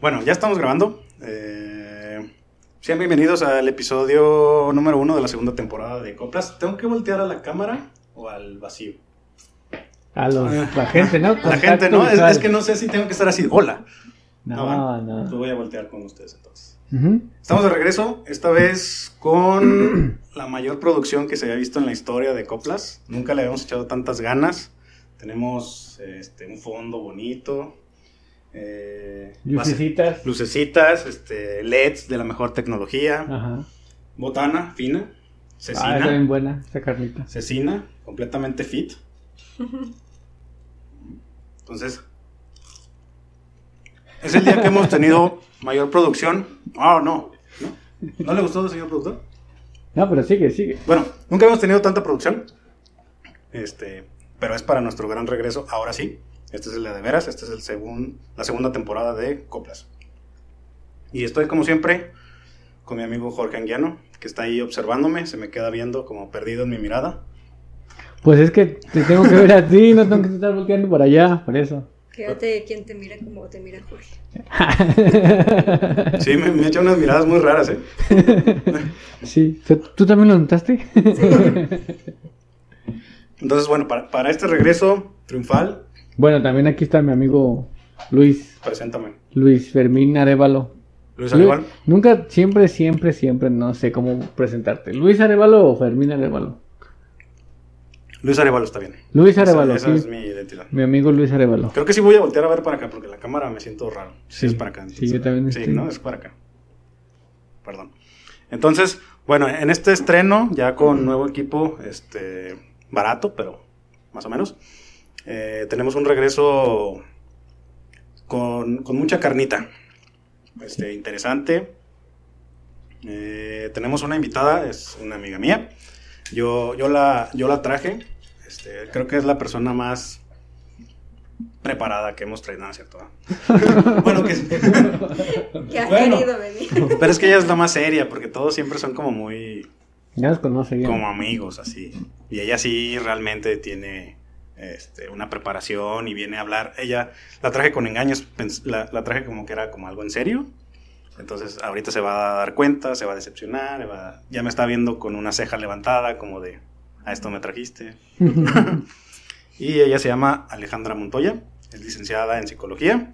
Bueno, ya estamos grabando. Eh, sean bienvenidos al episodio número uno de la segunda temporada de Coplas. ¿Tengo que voltear a la cámara o al vacío? A los, la gente, ¿no? La gente, ¿no? Es, es que no sé si tengo que estar así. Hola. No, va. no. Lo voy a voltear con ustedes entonces. Estamos de regreso, esta vez con la mayor producción que se había visto en la historia de Coplas. Nunca le habíamos echado tantas ganas. Tenemos este, un fondo bonito. Eh, base- Lucecitas. lucecitas, este, LEDs de la mejor tecnología. Ajá. Botana fina. Ah, Cecina. está bien buena esa carnita. Cecina, completamente fit. Entonces, es el día que hemos tenido mayor producción. Ah, no, no. ¿No le gustó, señor productor? No, pero sigue, sigue. Bueno, nunca hemos tenido tanta producción. Este, pero es para nuestro gran regreso. Ahora sí. Este es el de de veras. Este es el segun- la segunda temporada de Coplas. Y estoy, como siempre, con mi amigo Jorge Anguiano, que está ahí observándome. Se me queda viendo como perdido en mi mirada. Pues es que te tengo que ver a ti, no tengo que estar volteando por allá, por eso. Quédate quien te mira como te mira Jorge. Sí, me, me echa unas miradas muy raras, ¿eh? Sí, ¿tú también lo notaste? Entonces, bueno, para, para este regreso triunfal, Bueno, también aquí está mi amigo Luis, preséntame. Luis Fermín Arevalo. Luis Aníbal. Nunca, siempre, siempre, siempre, no sé cómo presentarte. ¿Luis Arevalo o Fermín Arevalo? Luis Arevalo está bien. Luis Arevalo, esa sí. es mi identidad. Mi amigo Luis Arevalo. Creo que sí voy a voltear a ver para acá, porque la cámara me siento raro. Sí, Sí, es para acá. sí, yo también Sí, estoy- ¿no? Es para acá. Perdón. Entonces, bueno, en este estreno, ya con nuevo equipo, este, barato, pero más o menos, eh, tenemos un regreso con, con mucha carnita. Este, interesante. Eh, tenemos una invitada, es una amiga mía. Yo, yo, la, yo la traje. Este, creo que es la persona más preparada que hemos traído, ¿no es cierto? bueno, que Que ha Bueno. querido venir. pero es que ella es la más seria, porque todos siempre son como muy Ya los conoce bien. como amigos, así. Y ella sí realmente tiene este, una preparación y viene a hablar. Ella la traje con engaños, la, la traje como que era como algo en serio. Entonces ahorita se va a dar cuenta, se va a decepcionar, va- ya me está viendo con una ceja levantada como de, a esto me trajiste. Y ella se llama Alejandra Montoya, es licenciada en psicología.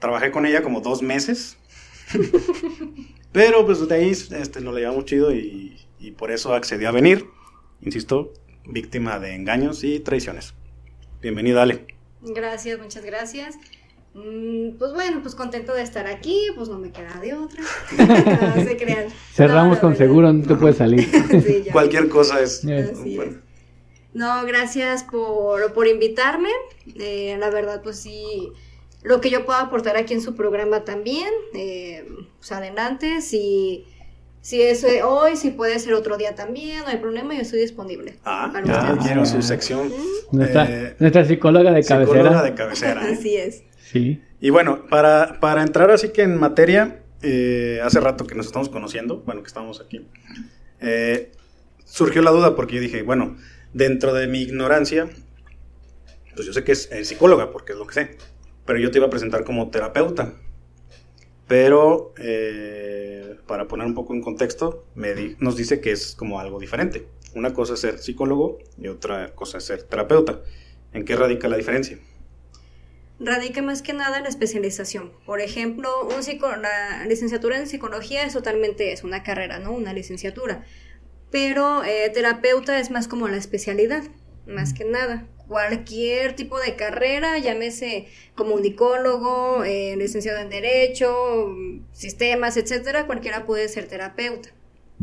Trabajé con ella como dos meses. Pero pues de ahí este, nos la llevamos chido y, y por eso accedió a venir. Insisto, víctima de engaños y traiciones. Bienvenida, Ale. Gracias, muchas gracias. Mm, Pues bueno, pues contento de estar aquí, pues no me queda de otra. No se crean. Cerramos No, con seguro, no te puedes salir. Sí. Cualquier cosa es... Así bueno. es. No, gracias por, por invitarme. Eh, la verdad, pues sí, lo que yo pueda aportar aquí en su programa también, eh, pues adelante. Si, si es eh, hoy, si puede ser otro día también, no hay problema, yo estoy disponible. Ah, ya quiero su sección. Nuestra, eh, nuestra psicóloga de cabecera. psicóloga de cabecera. ¿eh? Así es. Sí. Y bueno, para, para entrar así que en materia, eh, hace rato que nos estamos conociendo, bueno, que estamos aquí, eh, surgió la duda porque yo dije, bueno, dentro de mi ignorancia, pues yo sé que es eh, psicóloga, porque es lo que sé, pero yo te iba a presentar como terapeuta. Pero eh, para poner un poco en contexto, me di- nos dice que es como algo diferente. Una cosa es ser psicólogo y otra cosa es ser terapeuta. ¿En qué radica la diferencia? Radica más que nada en la especialización. Por ejemplo, un psico- la licenciatura en psicología es totalmente es una carrera, ¿no? Una licenciatura. Pero eh, terapeuta es más como la especialidad, más que nada. Cualquier tipo de carrera, llámese comunicólogo, eh, licenciado en Derecho, sistemas, etcétera, cualquiera puede ser terapeuta,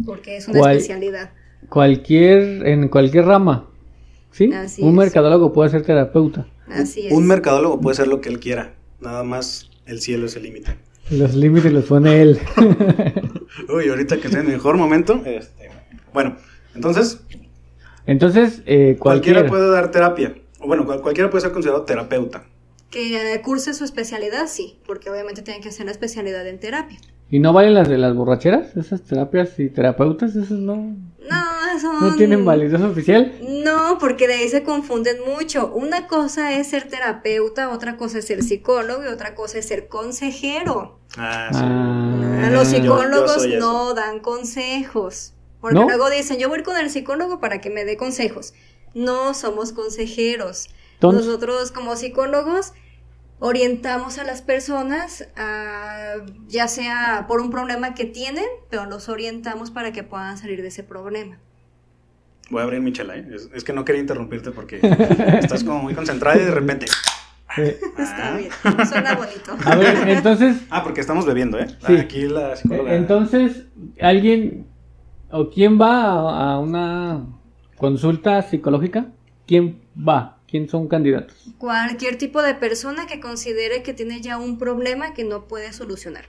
porque es una especialidad. Cualquier, en cualquier rama. ¿Sí? Así Un es. mercadólogo puede ser terapeuta. Así es. Un mercadólogo puede ser lo que él quiera. Nada más el cielo es el límite. Los límites los pone él. Uy, ahorita que esté en el mejor momento. este, bueno, entonces, Entonces, eh, cualquiera cualquiera. puede dar terapia. O bueno, cual- cualquiera puede ser considerado terapeuta. Que curse su especialidad, sí, porque obviamente tiene que hacer la especialidad en terapia. ¿Y no valen las de las borracheras? Esas terapias y terapeutas, esas no. No, son... ¿No tienen validez oficial? No, porque de ahí se confunden mucho. Una cosa es ser terapeuta, otra cosa es ser psicólogo y otra cosa es ser consejero. Ah, sí. Ah, Los yo- yo psicólogos no dan consejos. Porque ¿No? luego dicen, yo voy a ir con el psicólogo para que me dé consejos. No somos consejeros. Entonces- Nosotros como psicólogos orientamos a las personas, a- ya sea por un problema que tienen, pero los orientamos para que puedan salir de ese problema. Voy a abrir mi chela, ¿eh? Es, es que no quería interrumpirte porque estás como muy concentrada y de repente. Eh, Está Ah. bien, suena bonito. a ver, entonces, Ah, porque estamos bebiendo, ¿eh? Sí. Aquí la psicóloga. entonces, alguien o quién va a, una consulta psicológica, ¿quién va? ¿Quién son candidatos? Cualquier tipo de persona que considere que tiene ya un problema que no puede solucionar.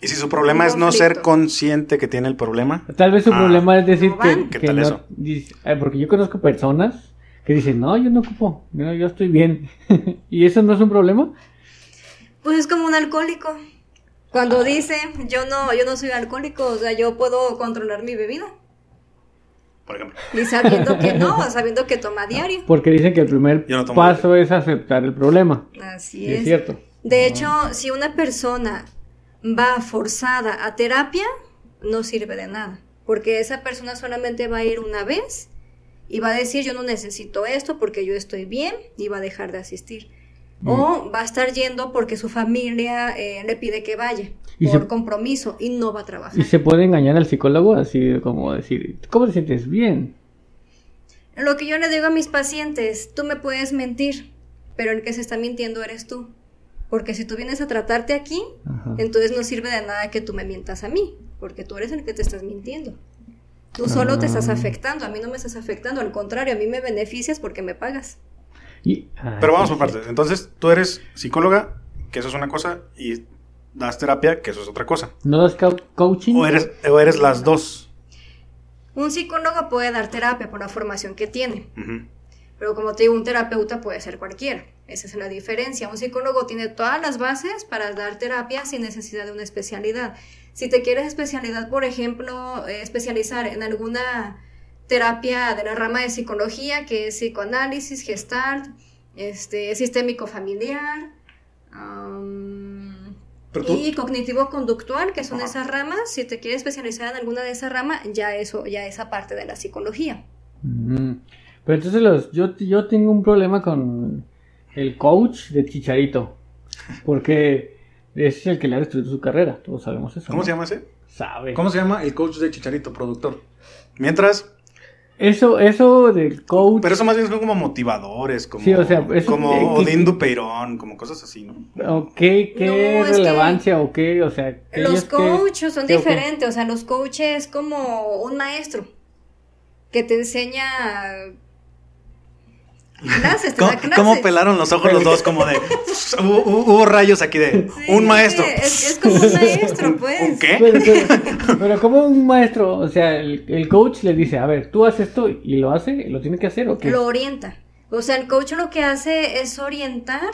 Y si su problema es no ser consciente que tiene el problema. Tal vez su Ah, problema es decir ¿no que? ¿Qué que tal no- eso? dice- eh, porque yo conozco personas que dicen, no, yo no ocupo, no, yo estoy bien. ¿Y eso no es un problema? Pues es como un alcohólico. Cuando dice, yo no, yo no soy alcohólico, o sea, yo puedo controlar mi bebida. Por ejemplo. Y sabiendo que no, sabiendo que toma a diario. Porque dicen que el primer no paso es aceptar el problema. Así Sí, es es. cierto. De hecho, si una persona va forzada a terapia, no sirve de nada. Porque esa persona solamente va a ir una vez y va a decir, yo no necesito esto porque yo estoy bien y va a dejar de asistir. O va a estar yendo porque su familia eh, le pide que vaya Y por se- compromiso y no va a trabajar. Y se puede engañar al psicólogo así como decir, ¿cómo te sientes? Bien. Lo que yo le digo a mis pacientes, tú me puedes mentir, pero el que se está mintiendo eres tú. Porque si tú vienes a tratarte aquí, Ajá. entonces no sirve de nada que tú me mientas a mí, porque tú eres el que te estás mintiendo. Tú solo te estás Ah. afectando, a mí no me estás afectando, al contrario, a mí me beneficias porque me pagas. Y- ay, Pero vamos por partes. Entonces, tú eres psicóloga, que eso es una cosa, y das terapia, que eso es otra cosa. ¿No das coaching? O eres, o eres las dos. Un psicólogo puede dar terapia por la formación que tiene, pero como te digo, un terapeuta puede ser cualquiera. Esa es la diferencia. Un psicólogo tiene todas las bases para dar terapia sin necesidad de una especialidad. Si te quieres especialidad, por ejemplo, eh, especializar en alguna terapia de la rama de psicología, que es psicoanálisis, gestalt, este, sistémico familiar, y cognitivo-conductual, que son Ajá. esas ramas. Si te quieres especializar en alguna de esas ramas, ya eso, ya esa parte de la psicología. Pero entonces los, yo, yo tengo un problema con el coach de Chicharito. Porque es el que le ha destruido su carrera. Todos sabemos eso. ¿Cómo ¿no? se llama ese? Sabe. ¿Cómo se llama? El coach de Chicharito, productor. Mientras, Eso, eso del coach. pero eso más bien son como motivadores, como, Sí, o sea, eso- como eh, que- Odín Dupeirón, como cosas así, ¿no? ¿O qué, qué No, es que- relevancia o qué? O sea, Los coaches son diferentes, o sea, los coaches es como un maestro que te enseña clases, te ¿Cómo, da clases. cómo pelaron los ojos los dos? Como de. hubo, hubo rayos aquí de. Sí, un maestro. Es, es como un maestro, pues. ¿Un qué? Pero, pero- pero como un maestro, o sea, el, el coach le dice, a ver, tú haces esto y lo hace, lo tiene que hacer o qué? Lo orienta. O sea, el coach lo que hace es orientar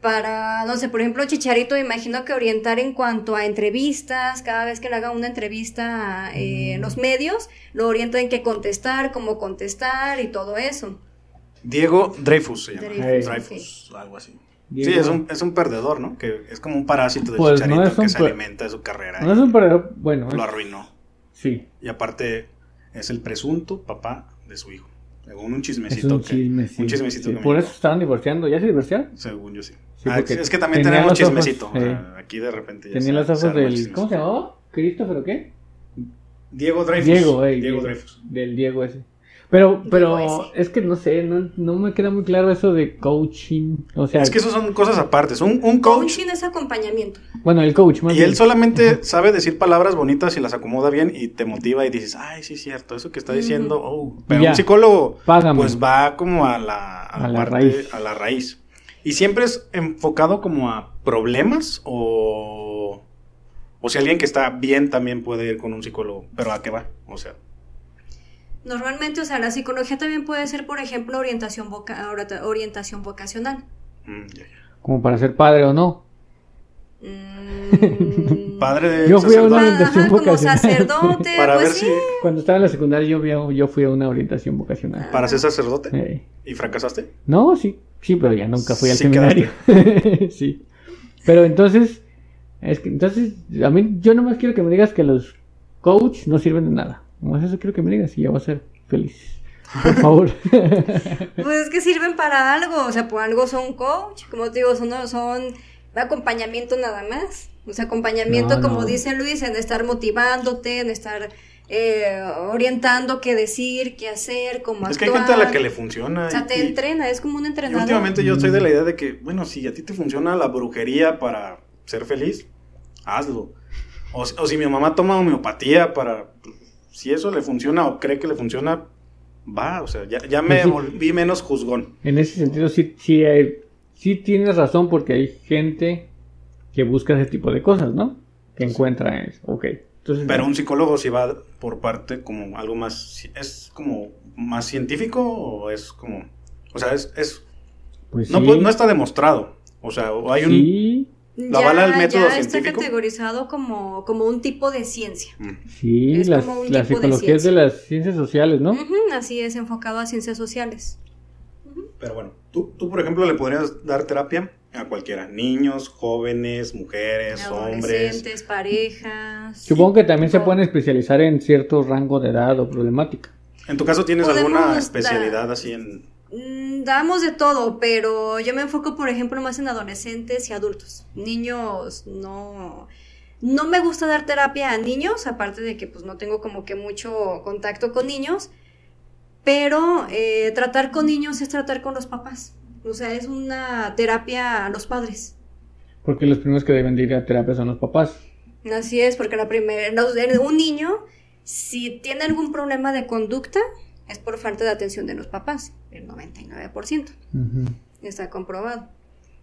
para, no sé, por ejemplo, Chicharito, imagino que orientar en cuanto a entrevistas, cada vez que le haga una entrevista eh, en los medios, lo orienta en qué contestar, cómo contestar y todo eso. Diego Dreyfus se llama. Dreyfus, Dreyfus, algo así. Diego- Sí, es un, es un perdedor, ¿no? Que es como un parásito de Pues Chicharito es un que se alimenta de su carrera. No es un perdedor, bueno, lo es- arruinó. sí, Y aparte, es el presunto papá de su hijo. Según un es chismecito. un que- chisme, sí. Un chismecito sí, que Por eso estaban divorciando, ¿ya se divorciaron? Según yo sí. Sí, Ah, es que también tenía tenemos ojos, chismecito. sí. Ah, Aquí de repente ya Tenía se- los ojos del, chismecito. ¿cómo se llamaba? ¿Christopher o qué? Diego Dreyfus. Diego, ey, Diego Diego, Dreyfus. del Diego ese. Pero, pero es que no sé, no, no me queda muy claro eso de coaching, o sea, Es que eso son cosas aparte. Un, un coach. Coaching es acompañamiento. bueno, el coach más Y bien. él solamente sabe decir palabras bonitas y las acomoda bien y te motiva y dices, ay, sí es cierto, eso que está diciendo, oh. Pero Ya. un psicólogo, Págame. pues va como a la, A la parte- raíz. a la raíz. Y siempre es enfocado como a problemas o, o si alguien que está bien también puede ir con un psicólogo, pero ¿a qué va? O sea, Normalmente, o sea, la psicología también puede ser, por ejemplo, orientación, voca- orienta- orientación vocacional. mm. Como para ser padre o no. Mm, Padre de Yo fui a una Ajá, orientación como vocacional. sacerdote, Para pues ver sí. si. Cuando estaba en la secundaria yo, vi- yo fui a una orientación vocacional. Para ser sacerdote. ¿Y fracasaste? No, sí, sí, pero ya nunca fui al Sí seminario. sí. Pero entonces, es que entonces, a mí, yo nomás quiero que me digas que los coach no sirven de nada. Nomás eso quiero que me digas y ya voy a ser feliz. Por favor. Pues es que sirven para algo, o sea, por algo son coach, como te digo, son, son acompañamiento nada más. O sea, acompañamiento, No, como no. dice Luis, en estar motivándote, en estar eh, orientando qué decir, qué hacer, cómo Es que hay gente a la que le funciona. O sea, y- te y- entrena, es como un Y entrenador. últimamente yo soy de la idea de que, bueno, si a ti te funciona la brujería para ser feliz, hazlo. O si mi mamá toma homeopatía para... Si eso le funciona o cree que le funciona, va. O sea, ya, ya me Pues sí. volví menos juzgón. en ese sentido, sí, sí, hay- sí tienes razón porque hay gente que busca ese tipo de cosas, ¿no? Que encuentra eso. Ok. Entonces, Pero un psicólogo sí va por parte como algo más... ¿Es como más científico o es como... O sea, es... es pues no, sí, pues, no está demostrado. O sea, o hay un... ¿Lo avala el método ya está categorizado como, como un tipo de ciencia. Mm. sí, Es las, como un la tipo de psicología es de ciencia. las ciencias sociales, ¿no? Así es, enfocado a ciencias sociales. Pero bueno, tú, tú, por ejemplo, le podrías dar terapia a cualquiera. Niños, jóvenes, mujeres, hombres. Parejas. Supongo que también se pueden especializar en cierto rango de edad o problemática. En tu caso, ¿tienes alguna dar- especialidad así en...? Damos de todo, pero yo me enfoco, por ejemplo, más en adolescentes y adultos. Niños, no. No me gusta dar terapia a niños, aparte de que pues no tengo como que mucho contacto con niños, pero eh, tratar con niños es tratar con los papás. O sea, es una terapia a los padres. Porque los primeros que deben de ir a terapia son los papás. Así es, porque la primera, un niño, si tiene algún problema de conducta, es por falta de atención de los papás, el 99%. Ujú. Está comprobado.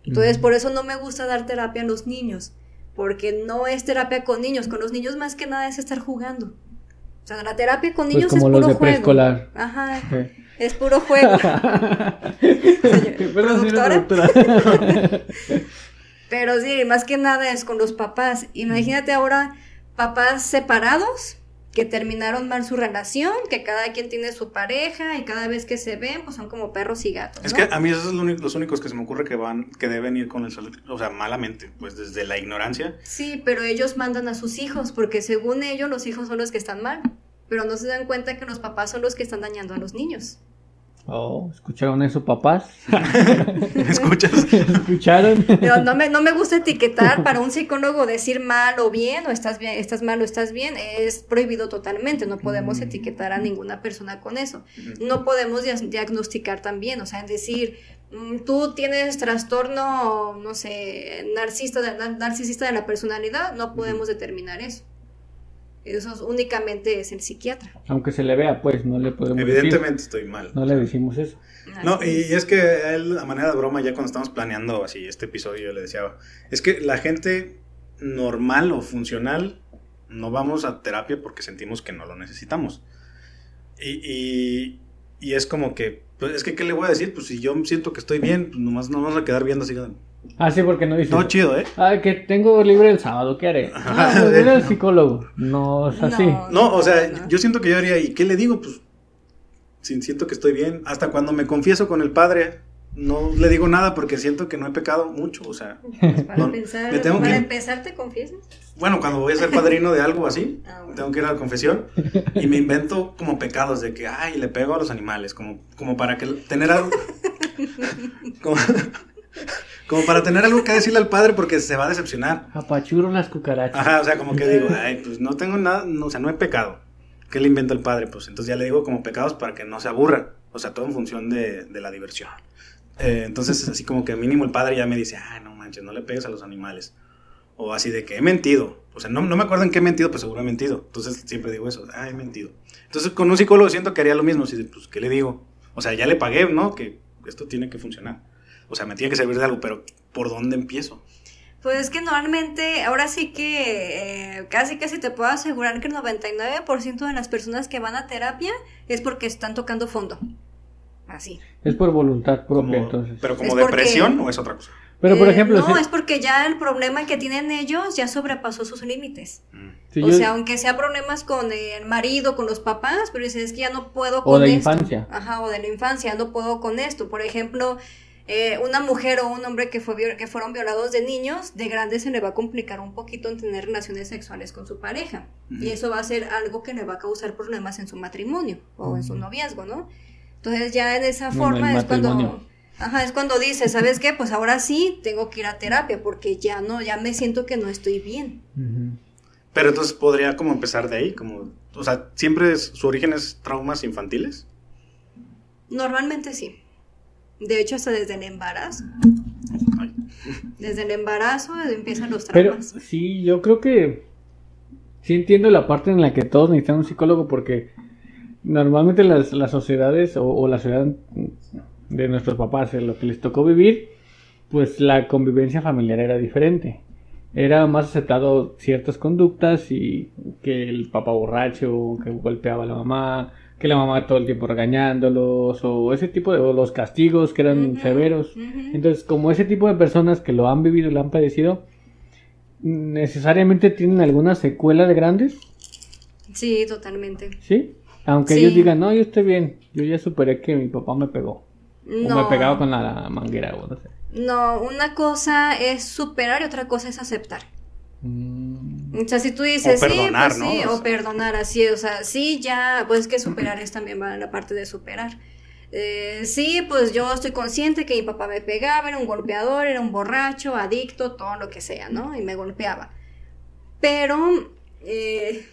Entonces, por eso no me gusta dar terapia a los niños, porque no es terapia con niños, con los niños más que nada es estar jugando. O sea, la terapia con Pues niños como es los puro de juego. preescolar. Ajá, es puro juego. Productora. Pero sí, más que nada es con los papás. Imagínate ahora papás separados que terminaron mal su relación, que cada quien tiene su pareja y cada vez que se ven, pues son como perros y gatos. Es que a mí esos son los únicos que se me ocurre que van, que deben ir con el sol- o sea, malamente, pues desde la ignorancia. Sí, pero ellos mandan a sus hijos, porque según ellos los hijos son los que están mal, pero no se dan cuenta que los papás son los que están dañando a los niños. Oh, ¿escucharon eso, papás? ¿Me escuchas? ¿Escucharon? Pero no me, no me gusta etiquetar para un psicólogo decir mal o bien, o estás bien, estás mal o estás bien, es prohibido totalmente, no podemos Mm. etiquetar a ninguna persona con eso. No podemos dia- diagnosticar también, o sea, decir, mm, tú tienes trastorno, no sé, narcisista de, narcisista de la personalidad, no podemos determinar eso. Eso es- únicamente es el psiquiatra. Aunque se le vea, pues, no le podemos Evidentemente estoy mal. No le decimos eso. No, y es. que a él, a manera de broma, ya cuando estamos planeando así este episodio, yo le decía, es que la gente normal o funcional no vamos a terapia porque sentimos que no lo necesitamos. Y, y, y es como que, pues es que, ¿qué le voy a decir? Pues si yo siento que estoy bien, pues nomás no vamos a quedar viendo así. Ah, sí, porque no dice. No, chido, ¿eh? Ah, que tengo libre el sábado, ¿qué haré? Ah, pues voy al psicólogo. No es así. No. No, o sea, no. yo siento que yo haría, ¿y qué le digo? Pues si siento que estoy bien. Hasta cuando me confieso con el padre, no le digo nada porque siento que no he pecado mucho, o sea. Pues para, No, pensar, me tengo para que- empezar, ¿te confiesas? Bueno, cuando voy a ser padrino de algo así, Ah, bueno. tengo que ir a la confesión y me invento como pecados de que, ay, le pego a los animales, como, como para que tener algo, como, como para tener algo que decirle al padre porque se va a decepcionar. Apachurro las cucarachas. Ajá, o sea, como que digo, ay, pues no tengo nada, no, o sea, no he pecado. ¿Qué le inventa el padre? Pues entonces ya le digo como pecados para que no se aburra. O sea, todo en función de, de la diversión. Eh, entonces, así como que mínimo el padre ya me dice, ay, no manches, no le pegues a los animales. O así de que he mentido. O sea, no, no me acuerdo en qué he mentido, pues seguro he mentido. Entonces siempre digo eso, ah, he mentido. Entonces con un psicólogo siento que haría lo mismo. Así de, pues, ¿qué le digo? O sea, ya le pagué, ¿no? Que esto tiene que funcionar. O sea, me tiene que servir de algo, pero ¿por dónde empiezo? Pues es que normalmente, ahora sí que eh, casi casi te puedo asegurar que el 99% de las personas que van a terapia es porque están tocando fondo. Así. Es por voluntad propia, Como- entonces. ¿Pero como Es porque- depresión o es otra cosa? Pero, por Eh, ejemplo, No, si- es porque ya el problema que tienen ellos ya sobrepasó sus límites. si o yo- sea, aunque sea problemas con el marido, con los papás, pero dices, es que ya no puedo O con de esto. infancia. Ajá, o de la infancia, no puedo con esto. Por ejemplo, eh, una mujer o un hombre que, fue, que fueron violados de niños, de grande se le va a complicar un poquito en tener relaciones sexuales con su pareja. Y eso va a ser algo que le va a causar problemas en su matrimonio o en su noviazgo, ¿no? Entonces ya en esa forma es cuando... Ajá, es cuando dices, ¿sabes qué? Pues ahora sí tengo que ir a terapia porque ya no, ya me siento que no estoy bien. Pero entonces podría como empezar de ahí, como, o sea, siempre es- su origen es traumas infantiles. Normalmente sí. De hecho, hasta desde el embarazo. Desde el embarazo empiezan los Pero traumas. sí, yo creo que sí entiendo la parte en la que todos necesitan un psicólogo porque normalmente las, las sociedades o, o la sociedad de nuestros papás, en lo que les tocó vivir, pues la convivencia familiar era diferente. Era más aceptado ciertas conductas y que el papá borracho, que golpeaba a la mamá, que la mamá todo el tiempo regañándolos, o ese tipo de o los castigos que eran severos. Entonces, como ese tipo de personas que lo han vivido y lo han padecido, necesariamente tienen alguna secuela de grandes, Sí, totalmente. ¿sí? Aunque Sí. ellos digan, no, yo estoy bien, yo ya superé que mi papá me pegó, o me pegaba con la manguera, o no sé. no, una cosa es superar y otra cosa es aceptar. Mm, O sea, si tú dices, O perdonar, sí, pues sí, ¿no? O o perdonar, así, o sea, sí, ya, pues que superar es también va en la parte de superar. Eh, sí, pues yo estoy consciente que mi papá me pegaba, era un golpeador, era un borracho, adicto, todo lo que sea, ¿no? Y me golpeaba. Pero, eh,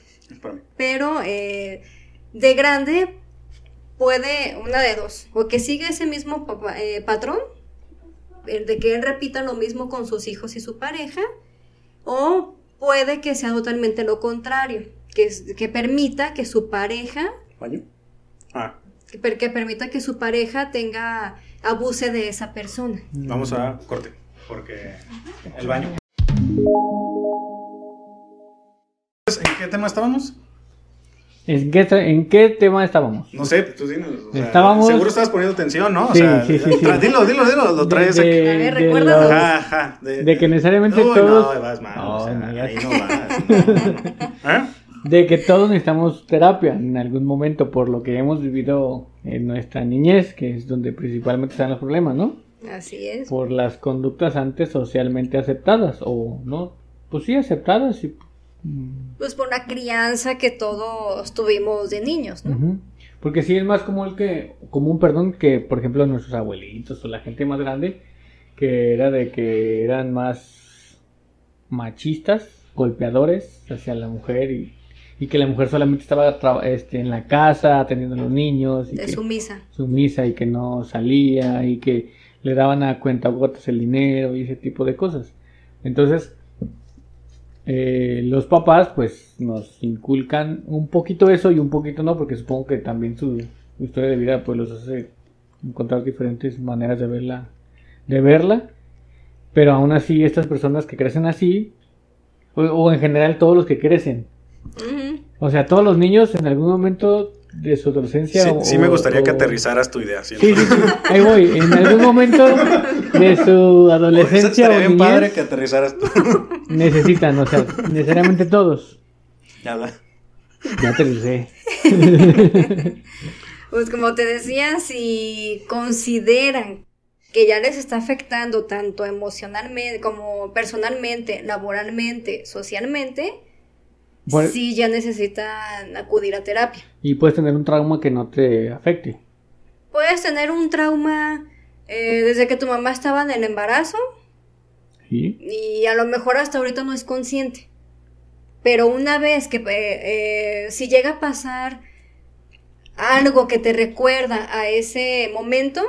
pero eh, de grande puede una de dos, o que siga ese mismo papá- eh, patrón, el de que él repita lo mismo con sus hijos y su pareja, o puede que sea totalmente lo contrario, que, que permita que su pareja, ¿Baño? Ah, que, per- que permita que su pareja tenga, abuse de esa persona. vamos a corte, porque el baño. ¿En qué tema estábamos? ¿En qué, ¿En qué tema estábamos? No sé, tú dinos. o sea, Estábamos- Seguro estabas poniendo atención, ¿no? O Sí, sea, sí, sí, Dilo, dilo, dilo, lo traes de, aquí. de- A ver, de recuérdalo. los- Ajá, ajá, de, de que necesariamente Uy, todos- No, vas mal, No, o sea, no, ahí no vas. ¿Eh? de que todos necesitamos terapia en algún momento por lo que hemos vivido en nuestra niñez, que es donde principalmente están los problemas, ¿no? Así es. Por las conductas antes socialmente aceptadas o no, pues sí aceptadas y Pues por la crianza que todos tuvimos de niños, ¿no? Porque sí es más común que, común, perdón, que por ejemplo nuestros abuelitos o la gente más grande, que era de que eran más machistas, golpeadores hacia la mujer y, y que la mujer solamente estaba este, en la casa atendiendo a los niños y De que, sumisa. sumisa y que no salía y que le daban a cuentagotas el dinero y ese tipo de cosas. Entonces, eh, los papás pues nos inculcan un poquito eso y un poquito no, porque supongo que también su, historia de vida pues los hace encontrar diferentes maneras de verla, de verla. Pero aún así estas personas que crecen así, o, o en general todos los que crecen, o sea, todos los niños en algún momento de su adolescencia. Sí, o- sí me gustaría que o- aterrizaras tu idea. ¿sí? Sí, sí, sí, ahí voy. En algún momento de su adolescencia o bien niñez, padre que aterrizaras tú. necesitan, o sea, necesariamente todos. Ya va. Ya aterricé. Pues como te decía, si consideran que ya les está afectando tanto emocionalmente como personalmente, laboralmente, socialmente, Por- sí ya necesitan acudir a terapia. Y puedes tener un trauma que no te afecte. Puedes tener un trauma eh, desde que tu mamá estaba en el embarazo ¿Sí? y a lo mejor hasta ahorita no es consciente. Pero una vez que eh, eh, si llega a pasar algo que te recuerda a ese momento,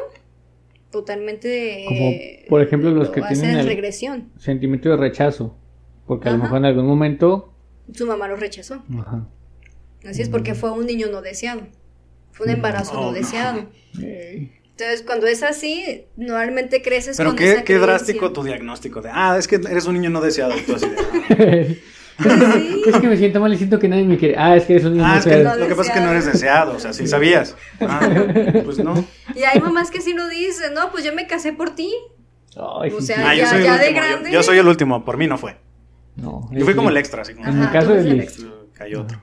totalmente Como, por ejemplo, los lo que tienen el- regresión. Sentimiento de rechazo. Porque a lo Ajá. mejor en algún momento. Su mamá lo rechazó. Ajá. Así es porque fue un niño no deseado. Fue un embarazo Oh, no no. deseado. Entonces, cuando es así, normalmente creces Pero con qué, esa qué creencia. drástico tu diagnóstico de, ah, es que eres un niño no deseado. tú así de, Sí. es que me siento mal y siento que nadie me quiere. Ah, es que eres un niño ah, es que deseado. lo que pasa es que no eres deseado, o sea, sí sabías. Ah, pues no. Y hay mamás que sí lo dicen, no, pues yo me casé por ti. Ay, O sea. Ah, yo ya- soy el ya de último, yo- grande. Yo, soy el último, por mí no fue. No, Yo fui como el extra, así como. En el caso de. Cayó otro.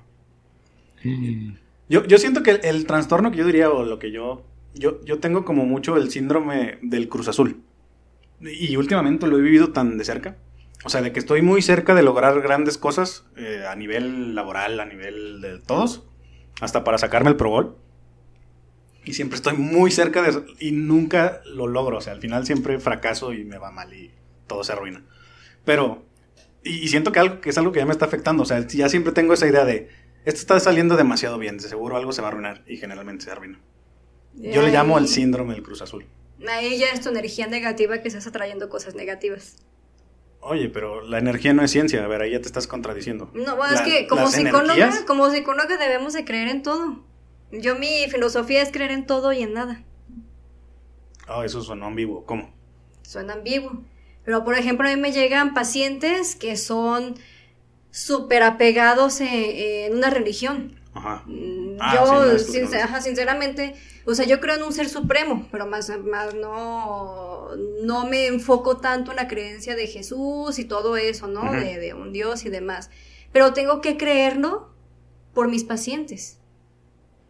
Yo, yo siento que el, el trastorno que yo diría, o lo que yo, yo, yo tengo como mucho el síndrome del Cruz Azul. Y últimamente lo he vivido tan de cerca. O sea, de que estoy muy cerca de lograr grandes cosas eh, a nivel laboral, a nivel de todos, hasta para sacarme el Pro Gol. Y siempre estoy muy cerca de eso y nunca lo logro. O sea, al final siempre fracaso y me va mal y todo se arruina. Pero, y, siento que, algo, que es algo que ya me está afectando. O sea, ya siempre tengo esa idea de, esto está saliendo demasiado bien, de seguro algo se va a arruinar y generalmente se arruina. Yo le llamo el síndrome del Cruz Azul. Ahí ya es tu energía negativa que estás atrayendo cosas negativas. Oye, pero la energía no es ciencia. A ver, ahí ya te estás contradiciendo. No, bueno, La- es que como psicóloga, energías- como psicóloga debemos de creer en todo. Yo mi filosofía es creer en todo y en nada. Oh, eso sonó ambiguo. ¿Cómo? Suena ambiguo. Pero por ejemplo, a mí me llegan pacientes que son súper apegados en, en una religión. Ajá. Mm, Ah, yo, ajá, sinceramente, o sea, yo creo en un ser supremo, pero más, más no, no me enfoco tanto en la creencia de Jesús y todo eso, ¿no? De, de un Dios y demás. Pero tengo que creerlo por mis pacientes.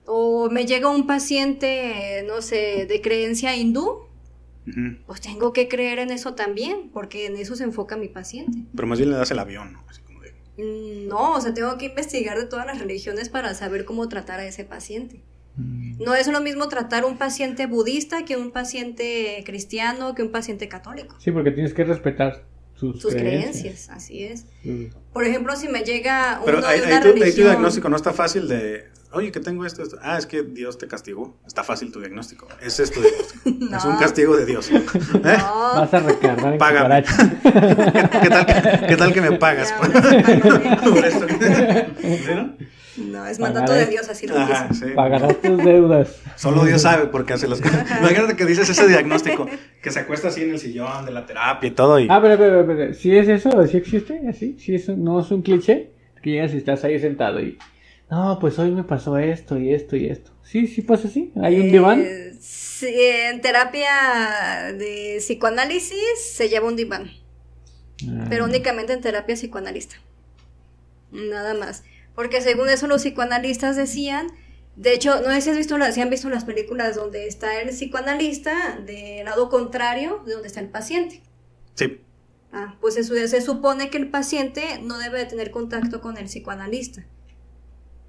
O me llega un paciente, no sé, de creencia hindú, Pues tengo que creer en eso también, porque en eso se enfoca mi paciente. Pero más bien le das el avión, ¿no? Así como de- Mm, No, o sea, tengo que investigar de todas las religiones para saber cómo tratar a ese paciente. Mm. No es lo mismo tratar un paciente budista que un paciente cristiano, que un paciente católico. Sí, porque tienes que respetar sus, Sus creencias. creencias, así es. Mm. Por ejemplo, si me llega Pero uno ahí, de ahí una tu, ahí tu religión... diagnóstico no está fácil de, oye, que tengo esto, esto. Ah, es que Dios te castigó. Está fácil tu diagnóstico. Ese es tu diagnóstico. No. Es un castigo de Dios. ¿Eh? No, Vas a recargar en Págame. ¿Qué, tal, que- qué tal que me pagas? Ya, por- esto? ¿Sí, no? no, es mandato de Dios, así lo Ajá, dice. sí. Pagarás tus deudas. Solo Dios sabe por qué hace las cosas. Imagínate que dices ese diagnóstico, que se acuesta así en el sillón de la terapia y todo. Y... Ah, pero, pero, pero, ¿sí es eso? ¿Sí existe? ¿Así? ¿Sí es, no es un cliché? Que llegas y estás ahí sentado y... No, pues hoy me pasó esto y esto y esto. Sí, sí pasa así. ¿Hay un diván? Eh, sí, en terapia de psicoanálisis se lleva un diván. Ah. pero únicamente en terapia psicoanalista. Nada más. Porque según eso los psicoanalistas decían, de hecho, no sé si, has visto las, si han visto las películas donde está el psicoanalista del lado contrario de donde está el paciente. Sí. Ah, pues eso, se supone que el paciente no debe de tener contacto con el psicoanalista,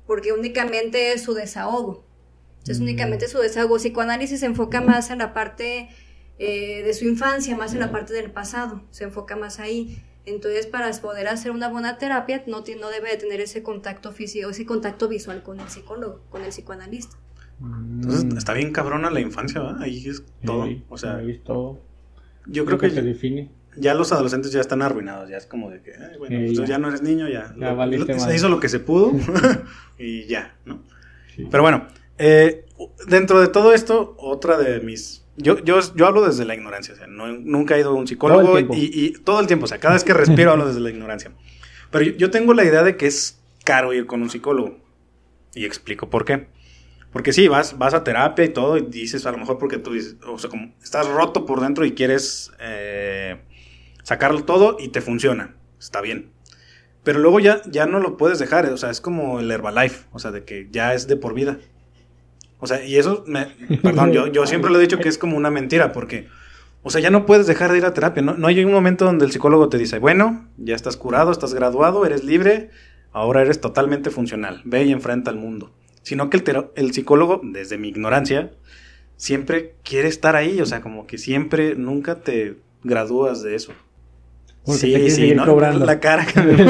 porque únicamente es su desahogo. Entonces, Mm. únicamente su desahogo. Psicoanálisis se enfoca más en la parte eh, de su infancia, más en la parte del pasado, se enfoca más ahí. Entonces, para poder hacer una buena terapia, no, no debe de tener ese contacto físico, ese contacto visual con el psicólogo, con el psicoanalista. Entonces Mm. está bien cabrona la infancia, ¿verdad? Ahí es todo. Sí, O sea, ahí es todo. yo creo que te define. Ya los adolescentes ya están arruinados. Ya es como de que, bueno, pues ya. ya. no eres niño, ya. Ya Lo- se hizo lo que se pudo y ya, ¿no? Sí. Pero bueno, eh, dentro de todo esto, otra de mis... Yo, yo, yo hablo desde la ignorancia, o sea, no- nunca he ido a un psicólogo y todo el tiempo, o sea, cada vez que respiro hablo desde la ignorancia. Pero yo, yo tengo la idea de que es caro ir con un psicólogo y explico por qué. Porque sí, vas, vas a terapia y todo y dices, a lo mejor porque tú dices, o sea, como estás roto por dentro y quieres eh, sacarlo todo y te funciona, está bien. Pero luego ya, ya no lo puedes dejar, o sea, es como el Herbalife, o sea, de que ya es de por vida. O sea, y eso, me, perdón, yo, yo siempre lo he dicho que es como una mentira, porque, o sea, ya no puedes dejar de ir a terapia. No, no hay un momento donde el psicólogo te dice, bueno, ya estás curado, estás graduado, eres libre, ahora eres totalmente funcional, ve y enfrenta al mundo. Sino que el, el psicólogo, desde mi ignorancia, siempre quiere estar ahí, o sea, como que siempre, nunca te gradúas de eso. Porque te quieres seguir ¿no? cobrando. La cara que me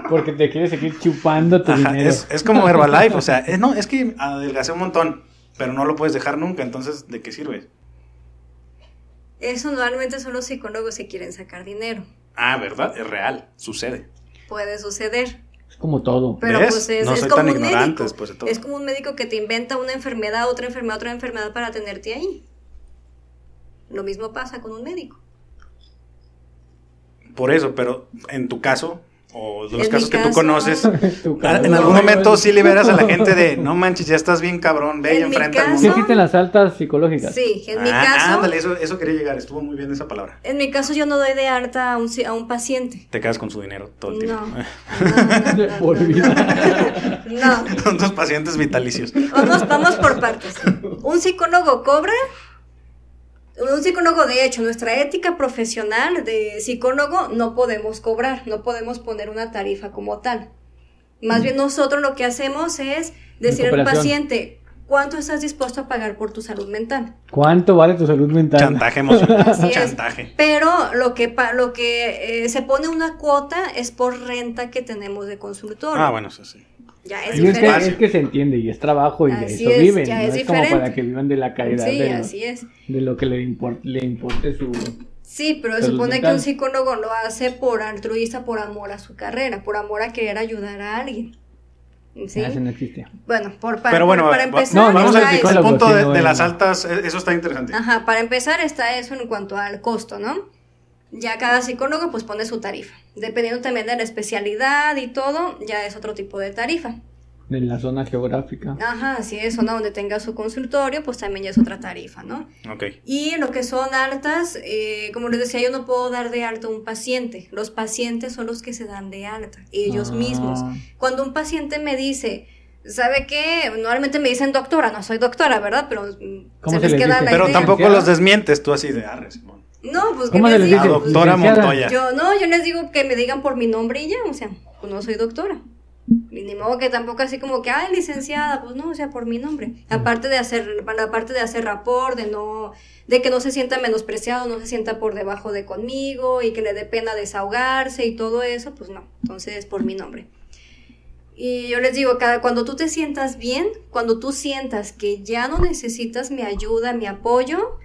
Porque te quieres seguir chupando tu Ajá, dinero. es, es como Herbalife, o sea, es, no, es que adelgacé un montón, pero no lo puedes dejar nunca, entonces, ¿de qué sirve? Eso normalmente son los psicólogos que quieren sacar dinero. Ah, ¿verdad? Es real, sucede. Puede suceder. Es como todo. Pero ¿Ves? pues es, No es soy como tan un ignorante médico. después de todo. Es como un médico que te inventa una enfermedad, otra enfermedad, otra enfermedad para tenerte ahí. Lo mismo pasa con un médico. Por eso, pero en tu caso, o de los En casos que tú conoces, Tu en algún momento sí liberas a la gente de, no manches, ya estás bien cabrón, ve y En enfrenta al caso- Sí mundo. existen las altas psicológicas. Sí, en mi Ah, caso, Ándale, eso, eso quería llegar, estuvo muy bien esa palabra. en mi caso yo no doy de alta a un, a un paciente. Te quedas con su dinero todo el tiempo. No. No, no, no, Por no. vida. No. Son tus pacientes vitalicios. Vamos, vamos por partes. Un psicólogo cobra. Un psicólogo, de hecho, nuestra ética profesional de psicólogo no podemos cobrar, no podemos poner una tarifa como tal. Más bien nosotros lo que hacemos es decir al paciente, ¿cuánto estás dispuesto a pagar por tu salud mental? ¿Cuánto vale tu salud mental? Chantaje emocional. Así es. Chantaje. Pero lo que, pa- lo que eh, se pone una cuota es por renta que tenemos de consultorio. Ah, bueno, eso sí. Ya es Y es que, diferente. es que se entiende y es trabajo y de Así eso es, viven. ya no es es como diferente. para que vivan de la caridad Sí, de, lo, así es. de lo que le, impor- le importe su... Sí, pero se supone que un psicólogo lo hace por altruista, por amor a su carrera, por amor a querer ayudar a alguien. ¿Sí? Ah, Eso no existe. Bueno, por, pa- Pero bueno, por- para empezar, No, vamos está el punto de, de las altas, eh, eso está interesante. Ajá, para empezar está eso en cuanto al costo, ¿no? Ya cada psicólogo pues pone su tarifa. Dependiendo también de la especialidad y todo, ya es otro tipo de tarifa. De la zona geográfica. Ajá, si es zona donde tenga su consultorio, pues también ya es otra tarifa, ¿no? Ok. Y lo que son altas, eh, como les decía, yo no puedo dar de alta a un paciente. Los pacientes son los que se dan de alta, ellos Ah. mismos. Cuando un paciente me dice, ¿sabe qué? Normalmente me dicen doctora, no soy doctora, ¿verdad? Pero mm, ¿Cómo se les les queda dice? la Pero idea. tampoco los desmientes, tú así de arre, Simón. No, pues ¿Cómo ¿qué se les les A dice? digo? doctora. Montoya. Yo no, yo les digo que me digan por mi nombre y ya, o sea, pues no soy doctora. Y ni modo que tampoco así como que, ay, licenciada, pues no, o sea, por mi nombre. Aparte de hacer, aparte de hacer rapport, de no, de que no se sienta menospreciado, no se sienta por debajo de conmigo y que le dé pena desahogarse y todo eso, pues no. Entonces, por mi nombre. Y yo les digo, cada, cuando tú te sientas bien, cuando tú sientas que ya no necesitas mi ayuda, mi apoyo,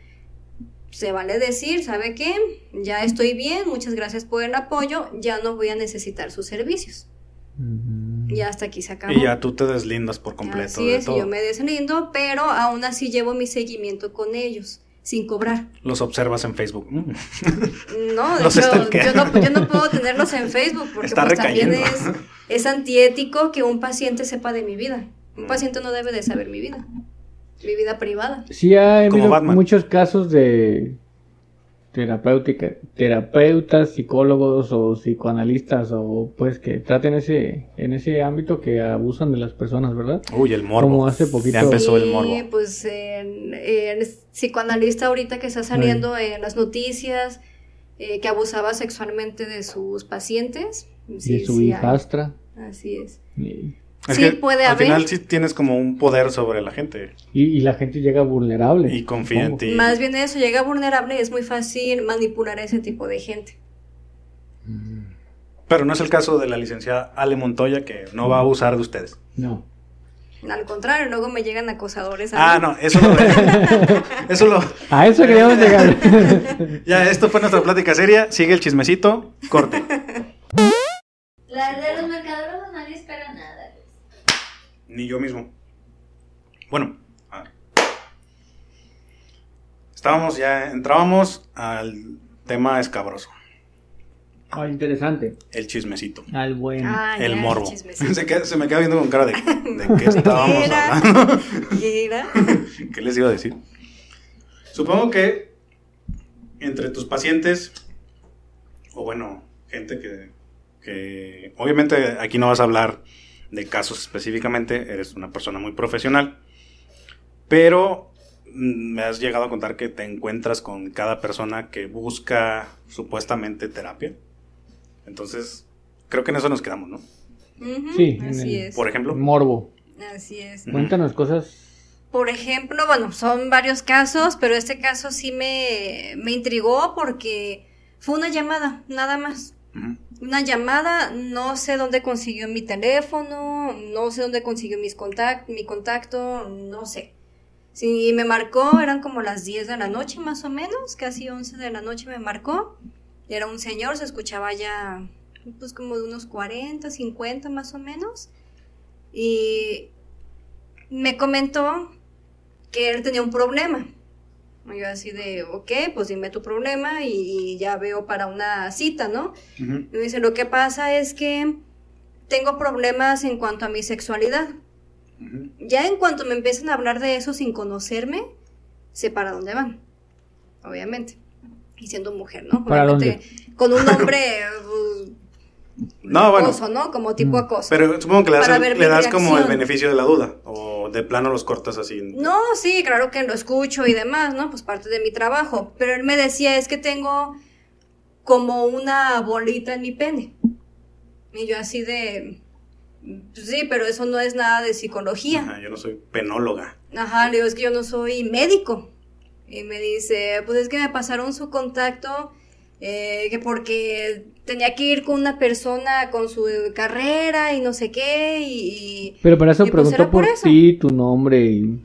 se vale decir, ¿sabe qué? Ya estoy bien, muchas gracias por el apoyo, ya no voy a necesitar sus servicios. Ya hasta aquí se acabó. Y ya tú te deslindas por completo Así de es, y todo. yo me deslindo, pero aún así llevo mi seguimiento con ellos, sin cobrar. Los observas en Facebook. Mm. No, de Los hecho, yo no, yo no puedo tenerlos en Facebook porque Está pues, también es antiético que un paciente sepa de mi vida. Un Mm. paciente no debe de saber mi vida, mi vida privada. Sí ha habido muchos casos de terapéutica, terapeutas, psicólogos o psicoanalistas o pues que traten ese en ese ámbito que abusan de las personas, ¿verdad? Uy, el morbo. Como hace poquito- Ya empezó el morbo. pues el, el psicoanalista ahorita que está saliendo en las noticias eh, que abusaba sexualmente de sus pacientes. y Sí, su sí hay. hijastra. Así es. Y, Es sí, que puede al haber. final sí tienes como un poder sobre la gente y- y la gente llega vulnerable. y confía en ti. Más bien eso, llega vulnerable y es muy fácil manipular a ese tipo de gente. Pero no es el caso de la licenciada Ale Montoya que no va a abusar de ustedes. No. Al contrario, luego me llegan acosadores. a Ah, mí. no, eso lo... eso lo... A eso queríamos llegar. Ya, esto fue nuestra plática seria. Sigue el chismecito. Corte. La de los mercaderos nadie espera nada. Ni yo mismo. Bueno. a ver. Estábamos ya... Entrábamos al tema escabroso. Ah, interesante. El chismecito. Al buen. Ah, el ya, morbo. Se, queda- se me queda viendo con cara de, de qué estábamos Era. hablando. ¿Qué era? ¿Qué les iba a decir? Supongo que entre tus pacientes, o bueno, gente que, que obviamente aquí no vas a hablar de casos específicamente, eres una persona muy profesional, pero mm, me has llegado a contar que te encuentras con cada persona que busca supuestamente terapia. Entonces, creo que en eso nos quedamos, ¿no? Sí, en así el- es. Por ejemplo. Morbo. Así es. Cuéntanos cosas. Por ejemplo, bueno, son varios casos, pero este caso sí me, me intrigó porque fue una llamada, nada más. Ujú. Una llamada, no sé dónde consiguió mi teléfono, no sé dónde consiguió mis contact, mi contacto, no sé. Sí, me marcó, eran como las 10 de la noche más o menos, casi 11 de la noche me marcó. Era un señor, se escuchaba ya pues como de unos 40, 50 más o menos. Y me comentó que él tenía un problema. Yo así de, ok, pues dime tu problema y, y ya veo para una cita, ¿no? Y me dice, lo que pasa es que tengo problemas en cuanto a mi sexualidad. Ya en cuanto me empiezan a hablar de eso sin conocerme, sé para dónde van, obviamente. Y siendo mujer, ¿no? ¿Para Obviamente, Con un hombre No, bueno. acoso, ¿no? Como tipo Mm. acoso. Pero supongo que le das, el- le das como el beneficio de la duda. O de plano los cortas así. No, sí, claro que lo escucho y demás, ¿no? Pues parte de mi trabajo. Pero él me decía, es que tengo como una bolita en mi pene. Y yo así de... "Pues sí, pero eso no es nada de psicología. Ajá, yo no soy penóloga. Ajá, le digo, es que yo no soy médico. Y me dice, pues es que me pasaron su contacto, eh, que porque tenía que ir con una persona con su carrera y no sé qué, y... Pero para eso pues preguntó por por, eso. ti, tu nombre y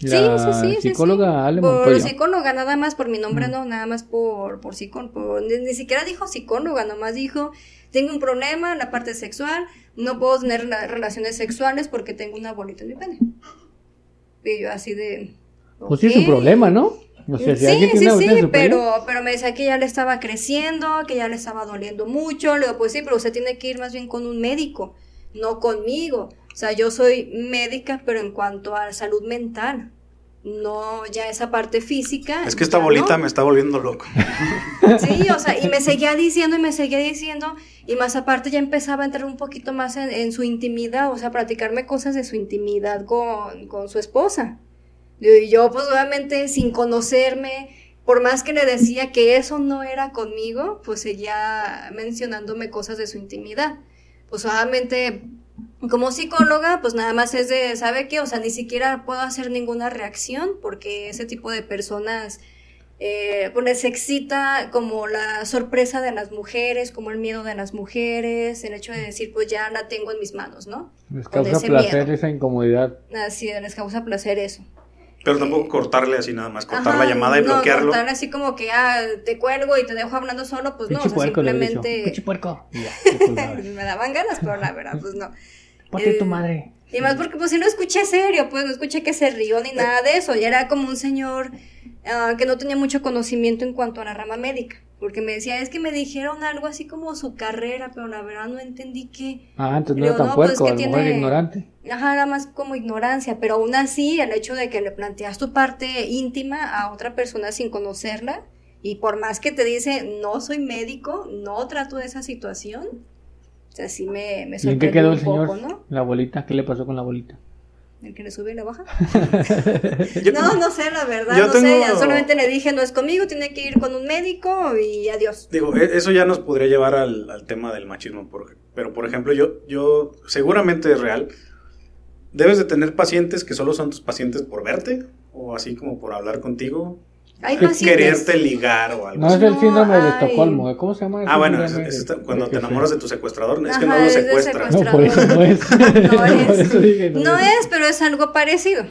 la sí, sí, sí, psicóloga sí. Por Montoya. psicóloga, nada más, por mi nombre Mm. no, nada más por, por psicóloga. Ni, ni siquiera dijo psicóloga, nomás dijo, tengo un problema en la parte sexual, no puedo tener la- relaciones sexuales porque tengo una bolita en mi pene. Y yo así de... Pues sí es un problema, ¿no? O sea, si sí, alguien sí, sí, pero, pero me decía que ya le estaba creciendo, que ya le estaba doliendo mucho. Le digo, pues sí, pero usted tiene que ir más bien con un médico, no conmigo. O sea, yo soy médica, pero en cuanto a salud mental, no ya esa parte física. Es que esta bolita no. me está volviendo loco. Sí, o sea, y me seguía diciendo y me seguía diciendo, y más aparte ya empezaba a entrar un poquito más en, en su intimidad, o sea, platicarme cosas de su intimidad con, con su esposa. Y yo, pues obviamente, sin conocerme, por más que le decía que eso no era conmigo, pues seguía mencionándome cosas de su intimidad. Pues obviamente, como psicóloga, pues nada más es de, ¿sabe qué? O sea, ni siquiera puedo hacer ninguna reacción porque ese tipo de personas eh, pues les excita como la sorpresa de las mujeres, como el miedo de las mujeres, el hecho de decir, pues ya la tengo en mis manos, ¿no? les causa placer miedo. esa incomodidad. Así les causa placer eso. Pero tampoco cortarle así nada más. Cortar Ajá, la llamada y no, bloquearlo. cortar así como que, ah, te cuelgo y te dejo hablando solo, pues no, o sea, puerco, simplemente... Puerco. Ya, me daban ganas, pero la verdad, pues no. Ponte tu Eh, madre. Y más porque pues si no escuché serio, pues no escuché que se rió ni nada de eso. Y era como un señor ah, que no tenía mucho conocimiento en cuanto a la rama médica. Porque me decía, es que me dijeron algo así como su carrera, pero la verdad no entendí qué. Ah, entonces no era tan no, pues, puerco, que era tiene- ignorante. Ajá, era más como ignorancia, pero aún así el hecho de que le planteas tu parte íntima a otra persona sin conocerla y por más que te dice no soy médico, no trato de esa situación, o sea, sí me, me ¿Y en qué sorprendió quedó el un señor? poco, ¿no? La bolita, ¿qué le pasó con la bolita? El que le sube y le baja. No, no sé, la verdad, Yo no sé, ya solamente le dije no es conmigo, tiene que ir con un médico y adiós. Digo, e- eso ya nos podría llevar al, al tema del machismo, por- pero por ejemplo, yo, yo seguramente es real. Debes de tener pacientes que solo son tus pacientes por verte, o así como por hablar contigo, Hay quererte ligar o algo No es el síndrome de. Estocolmo, ¿eh? ¿cómo se llama? Ah, bueno, síndrome es- es de- cuando de te enamoras de tu secuestrador, es que no lo es de secuestra. No, por eso no es. No es. eso dije, No es, pero es algo parecido.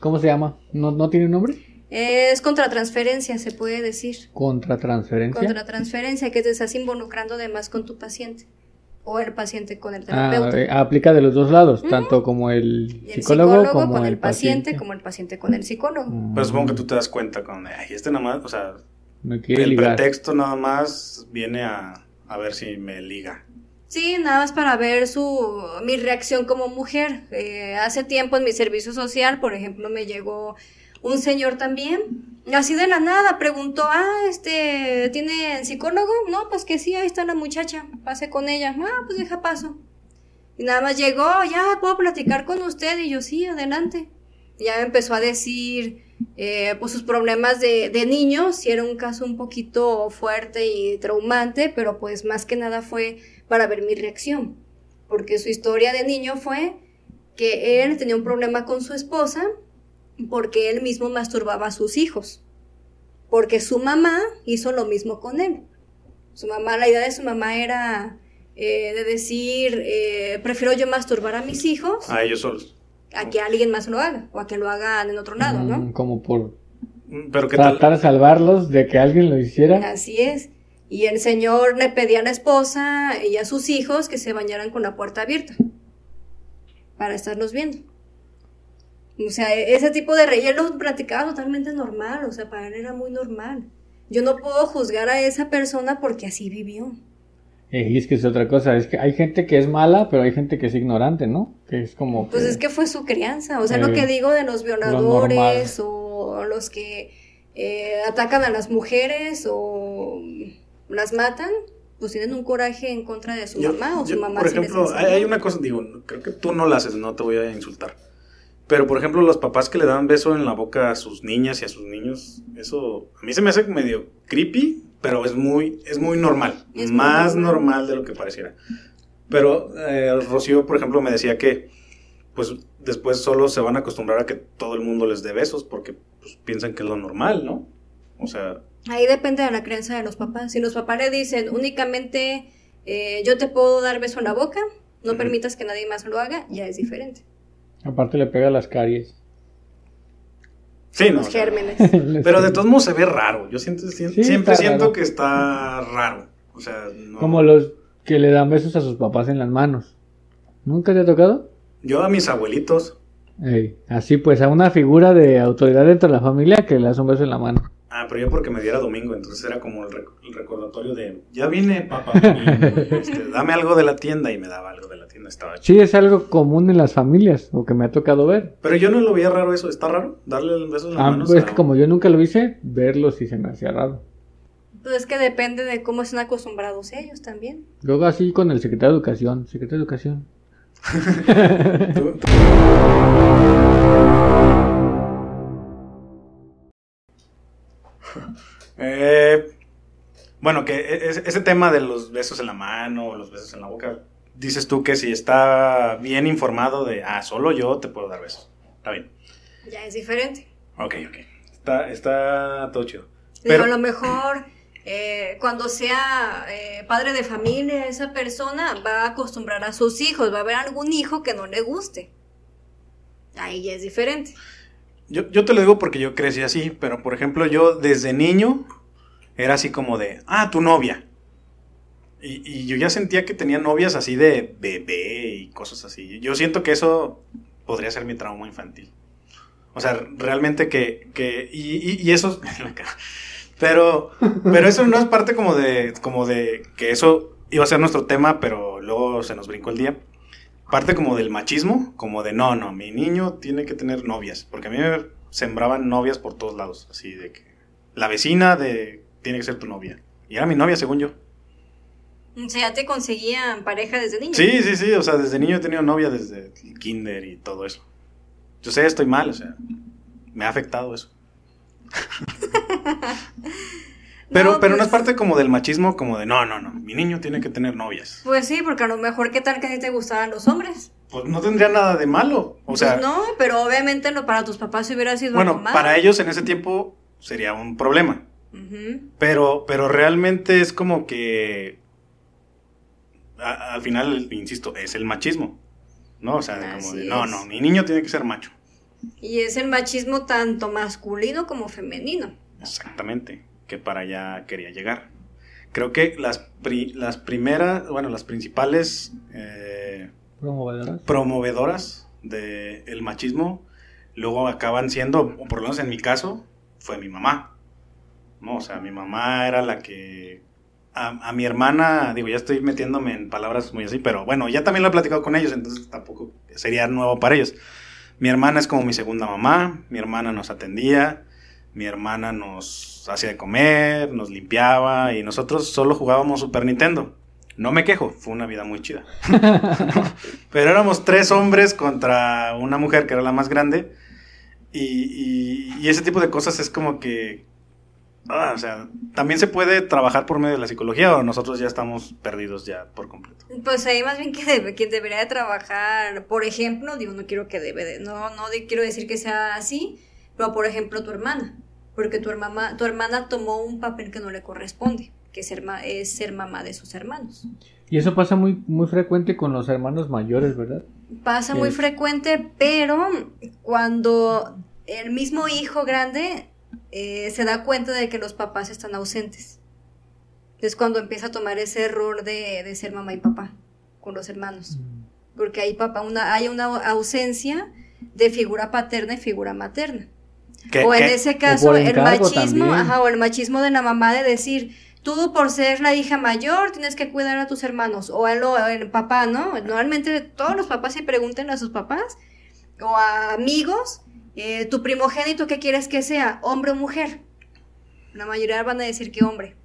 ¿Cómo se llama? ¿No, ¿No tiene nombre? Es contratransferencia, se puede decir. Contratransferencia. Contratransferencia, que te estás involucrando además con tu paciente. O el paciente con el Ah, terapeuta. eh, aplica de los dos lados, tanto como el y el psicólogo, como con el el paciente, como el paciente con el psicólogo. Mm, Pero supongo que tú te das cuenta con, ay, este nada más, o sea, Me quiere el ligar. pretexto nada más viene a, a ver si me liga. Sí, nada más para ver su mi reacción como mujer. Eh, hace tiempo en mi servicio social, por ejemplo, me llegó un señor también, así de la nada, preguntó, ah, este, ¿tiene psicólogo? No, pues que sí, ahí está la muchacha, pase con ella. Ah, pues deja paso. Y nada más llegó, ya, ¿puedo platicar con usted? Y yo, sí, adelante. Ya empezó a decir, eh, pues sus problemas de niño, si era un caso un poquito fuerte y traumante, pero pues más que nada fue para ver mi reacción. Porque su historia de niño fue que él tenía un problema con su esposa porque él mismo masturbaba a sus hijos. Porque su mamá hizo lo mismo con él. Su mamá, la idea de su mamá era eh, de decir, eh, prefiero yo masturbar a mis hijos A ellos solos. a que alguien más lo haga o a que lo hagan en otro lado, ¿no? Mm, Como por Mm, Pero tal. tratar de salvarlos de que alguien lo hiciera. Así es. Y el señor le pedía a la esposa y a sus hijos que se bañaran con la puerta abierta para estarlos viendo. O sea, e- ese tipo de rey, él lo practicaba totalmente normal, o sea, para él era muy normal. Yo no puedo juzgar a esa persona porque así vivió. Eh, Y es que es otra cosa, es que hay gente que es mala, pero hay gente que es ignorante, ¿no? Que es como... Pues que- es que fue su crianza, o sea, Eh, lo que digo de los violadores o los que eh, atacan a las mujeres o las matan, pues tienen un coraje en contra de su Yo- mamá o su mamá. Por ejemplo, hay una cosa, digo, creo que tú no la haces, no te voy a insultar. Pero, por ejemplo, los papás que le dan beso en la boca a sus niñas y a sus niños, eso a mí se me hace medio creepy, pero es muy, es muy normal. Es más normal. normal. de lo que pareciera. Pero eh, Rocío, por ejemplo, me decía que, pues, después solo se van a acostumbrar a que todo el mundo les dé besos porque pues, piensan que es lo normal, ¿no? O sea, Ahí depende de la creencia de los papás. Si los papás le dicen únicamente eh, yo te puedo dar beso en la boca, no permitas que nadie más lo haga, ya es diferente. Aparte le pega las caries. sí, no. los gérmenes. Pero de todos modos se ve raro. Yo siento, siento- Sí, siempre siento raro. que está raro. O sea, no. Como los que le dan besos a sus papás en las manos. ¿Nunca te ha tocado? Yo a mis abuelitos. Ey, así pues, a una figura de autoridad dentro de la familia que le das un beso en la mano. Ah, pero yo porque me diera domingo, entonces era como el, rec- el recordatorio de, ya vine, papá, este, dame algo de la tienda y me daba algo de la estaba chido. Sí, es algo común en las familias, o que me ha tocado ver. Pero yo no lo veía raro eso, ¿está raro? Darle el beso en las Ah, manos. pues es a- que como yo nunca lo hice, verlo sí se me hacía raro. Pues es que depende de cómo están acostumbrados ellos también. Luego así con el secretario de Educación. Secretario de Educación. Tú- tú- Eh, bueno, que e- ese, ese tema de los besos en la mano o los besos en la boca, dices tú que si está bien informado de, ah, solo yo te puedo dar besos. Está bien. Ya es diferente. Ok, ok. Está, está todo chido. Digo, Pero, a lo mejor eh, cuando sea eh, padre de familia, esa persona va a acostumbrar a sus hijos, va a haber algún hijo que no le guste. Ahí ya es diferente. yo, yo te lo digo porque yo crecí así, pero por ejemplo, yo desde niño era así como de, ah, tu novia. Y, y yo ya sentía que tenía novias así de bebé y cosas así. Yo siento que eso podría ser mi trauma infantil. O sea, realmente que... que y, y- y eso... pero, pero eso no es parte como de, como de que eso iba a ser nuestro tema, pero luego se nos brincó el día. Parte como del machismo, como de no, no, mi niño tiene que tener novias. Porque a mí me sembraban novias por todos lados. Así de que la vecina de tiene que ser tu novia. Y era mi novia, según yo. O sea, ya te conseguían pareja desde niño. Sí, sí, sí, o sea, desde niño he tenido novia desde el kinder y todo eso. Yo sé, estoy mal, o sea, me ha afectado eso. pero, No, pero no pues- es parte como del machismo, como de no, no, no, mi niño tiene que tener novias. Pues sí, porque a lo mejor qué tal que a ti te gustaban los hombres. Pues no tendría nada de malo. O sea, pues no, pero obviamente no, para tus papás hubiera sido algo bueno, malo. para ellos en ese tiempo sería un problema. Pero, pero realmente es como que a- al final, insisto, es el machismo. ¿No? O sea, como de, no, no, mi niño tiene que ser macho. Y es el machismo tanto masculino como femenino. Exactamente, que para allá quería llegar. Creo que las, pri- las primeras, bueno, las principales eh, Promovedoras. promovedoras del machismo luego acaban siendo, o por lo menos en mi caso, fue mi mamá. No, o sea, mi mamá era la que... A, a mi hermana, digo, ya estoy metiéndome en palabras muy así, pero bueno, ya también lo he platicado con ellos, entonces tampoco sería nuevo para ellos. Mi hermana es como mi segunda mamá, mi hermana nos atendía, mi hermana nos hacía de comer, nos limpiaba y nosotros solo jugábamos Super Nintendo. No me quejo, fue una vida muy chida. Pero éramos tres hombres contra una mujer que era la más grande. Y, y- y ese tipo de cosas es como que... ah, o sea, también se puede trabajar por medio de la psicología o nosotros ya estamos perdidos ya por completo. Pues ahí más bien que debe- quien debería de trabajar, por ejemplo, digo, no quiero que debe de, no, no de- quiero decir que sea así, pero por ejemplo tu hermana, porque tu hermana, tu hermana tomó un papel que no le corresponde, que es ser, ma- es ser mamá de sus hermanos. Y eso pasa muy, muy frecuente con los hermanos mayores, ¿verdad? Pasa muy Sí. frecuente, pero cuando el mismo hijo grande eh, se da cuenta de que los papás están ausentes, es cuando empieza a tomar ese rol de, de ser mamá y papá con los hermanos. Porque hay papá, una, hay una ausencia de figura paterna y figura materna. O en ese caso, el machismo, ajá, o el machismo de la mamá de decir, tú por ser la hija mayor tienes que cuidar a tus hermanos, o el, o el papá, ¿no? Normalmente todos los papás se preguntan a sus papás o a amigos, eh, tu primogénito, ¿qué quieres que sea? ¿Hombre o mujer? La mayoría van a decir que hombre.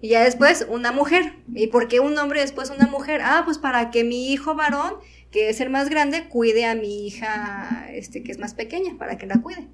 Y ya después una mujer. ¿Y por qué un hombre y después una mujer? Ah, pues para que mi hijo varón, que es el más grande, cuide a mi hija, este, que es más pequeña, para que la cuide.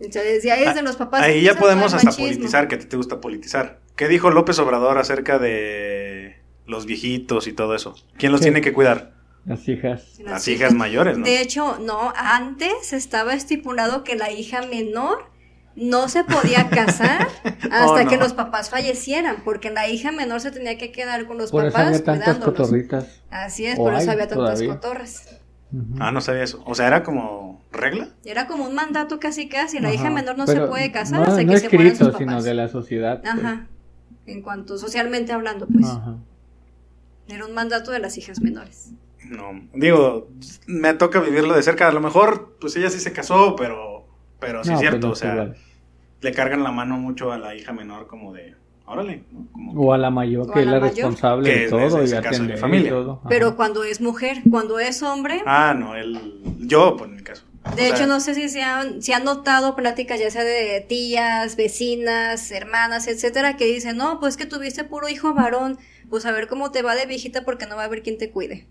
Entonces, ya es de los papás. Ahí ya podemos hasta machismo. politizar, que a ti te gusta politizar. ¿Qué dijo López Obrador acerca de los viejitos y todo eso? ¿Quién los ¿Qué? tiene que cuidar? Las hijas. Las hijas mayores, ¿no? De hecho, no, antes estaba estipulado que la hija menor no se podía casar hasta Oh, no. que los papás fallecieran, porque la hija menor se tenía que quedar con los Por eso papás había tantas cuidándolos. cotorritas. Así es, O por eso había tantas todavía. cotorras. Ah, no sabía eso. O sea, era como regla. Era como un mandato casi casi, la hija menor no Pero se puede casar no- hasta no que se mueran sus escrito, papás. sino de la sociedad. pues. Ajá. En cuanto socialmente hablando, pues. Ajá. Era un mandato de las hijas menores. No, digo, me toca vivirlo de cerca. A lo mejor, pues ella sí se casó, pero, pero sí No, es pues cierto. o sea, igual. le cargan la mano mucho a la hija menor como de, órale, ¿no? Como- O a la mayor, que es la responsable de todo es y el familia. todo. Pero cuando es mujer, cuando es hombre, Ah, no, él, yo, por mi caso. O De sea, hecho, no sé si se han, si han notado pláticas ya sea de tías, vecinas, hermanas, etcétera, que dicen, no, pues que tuviste puro hijo varón, pues a ver cómo te va de viejita porque no va a haber quien te cuide.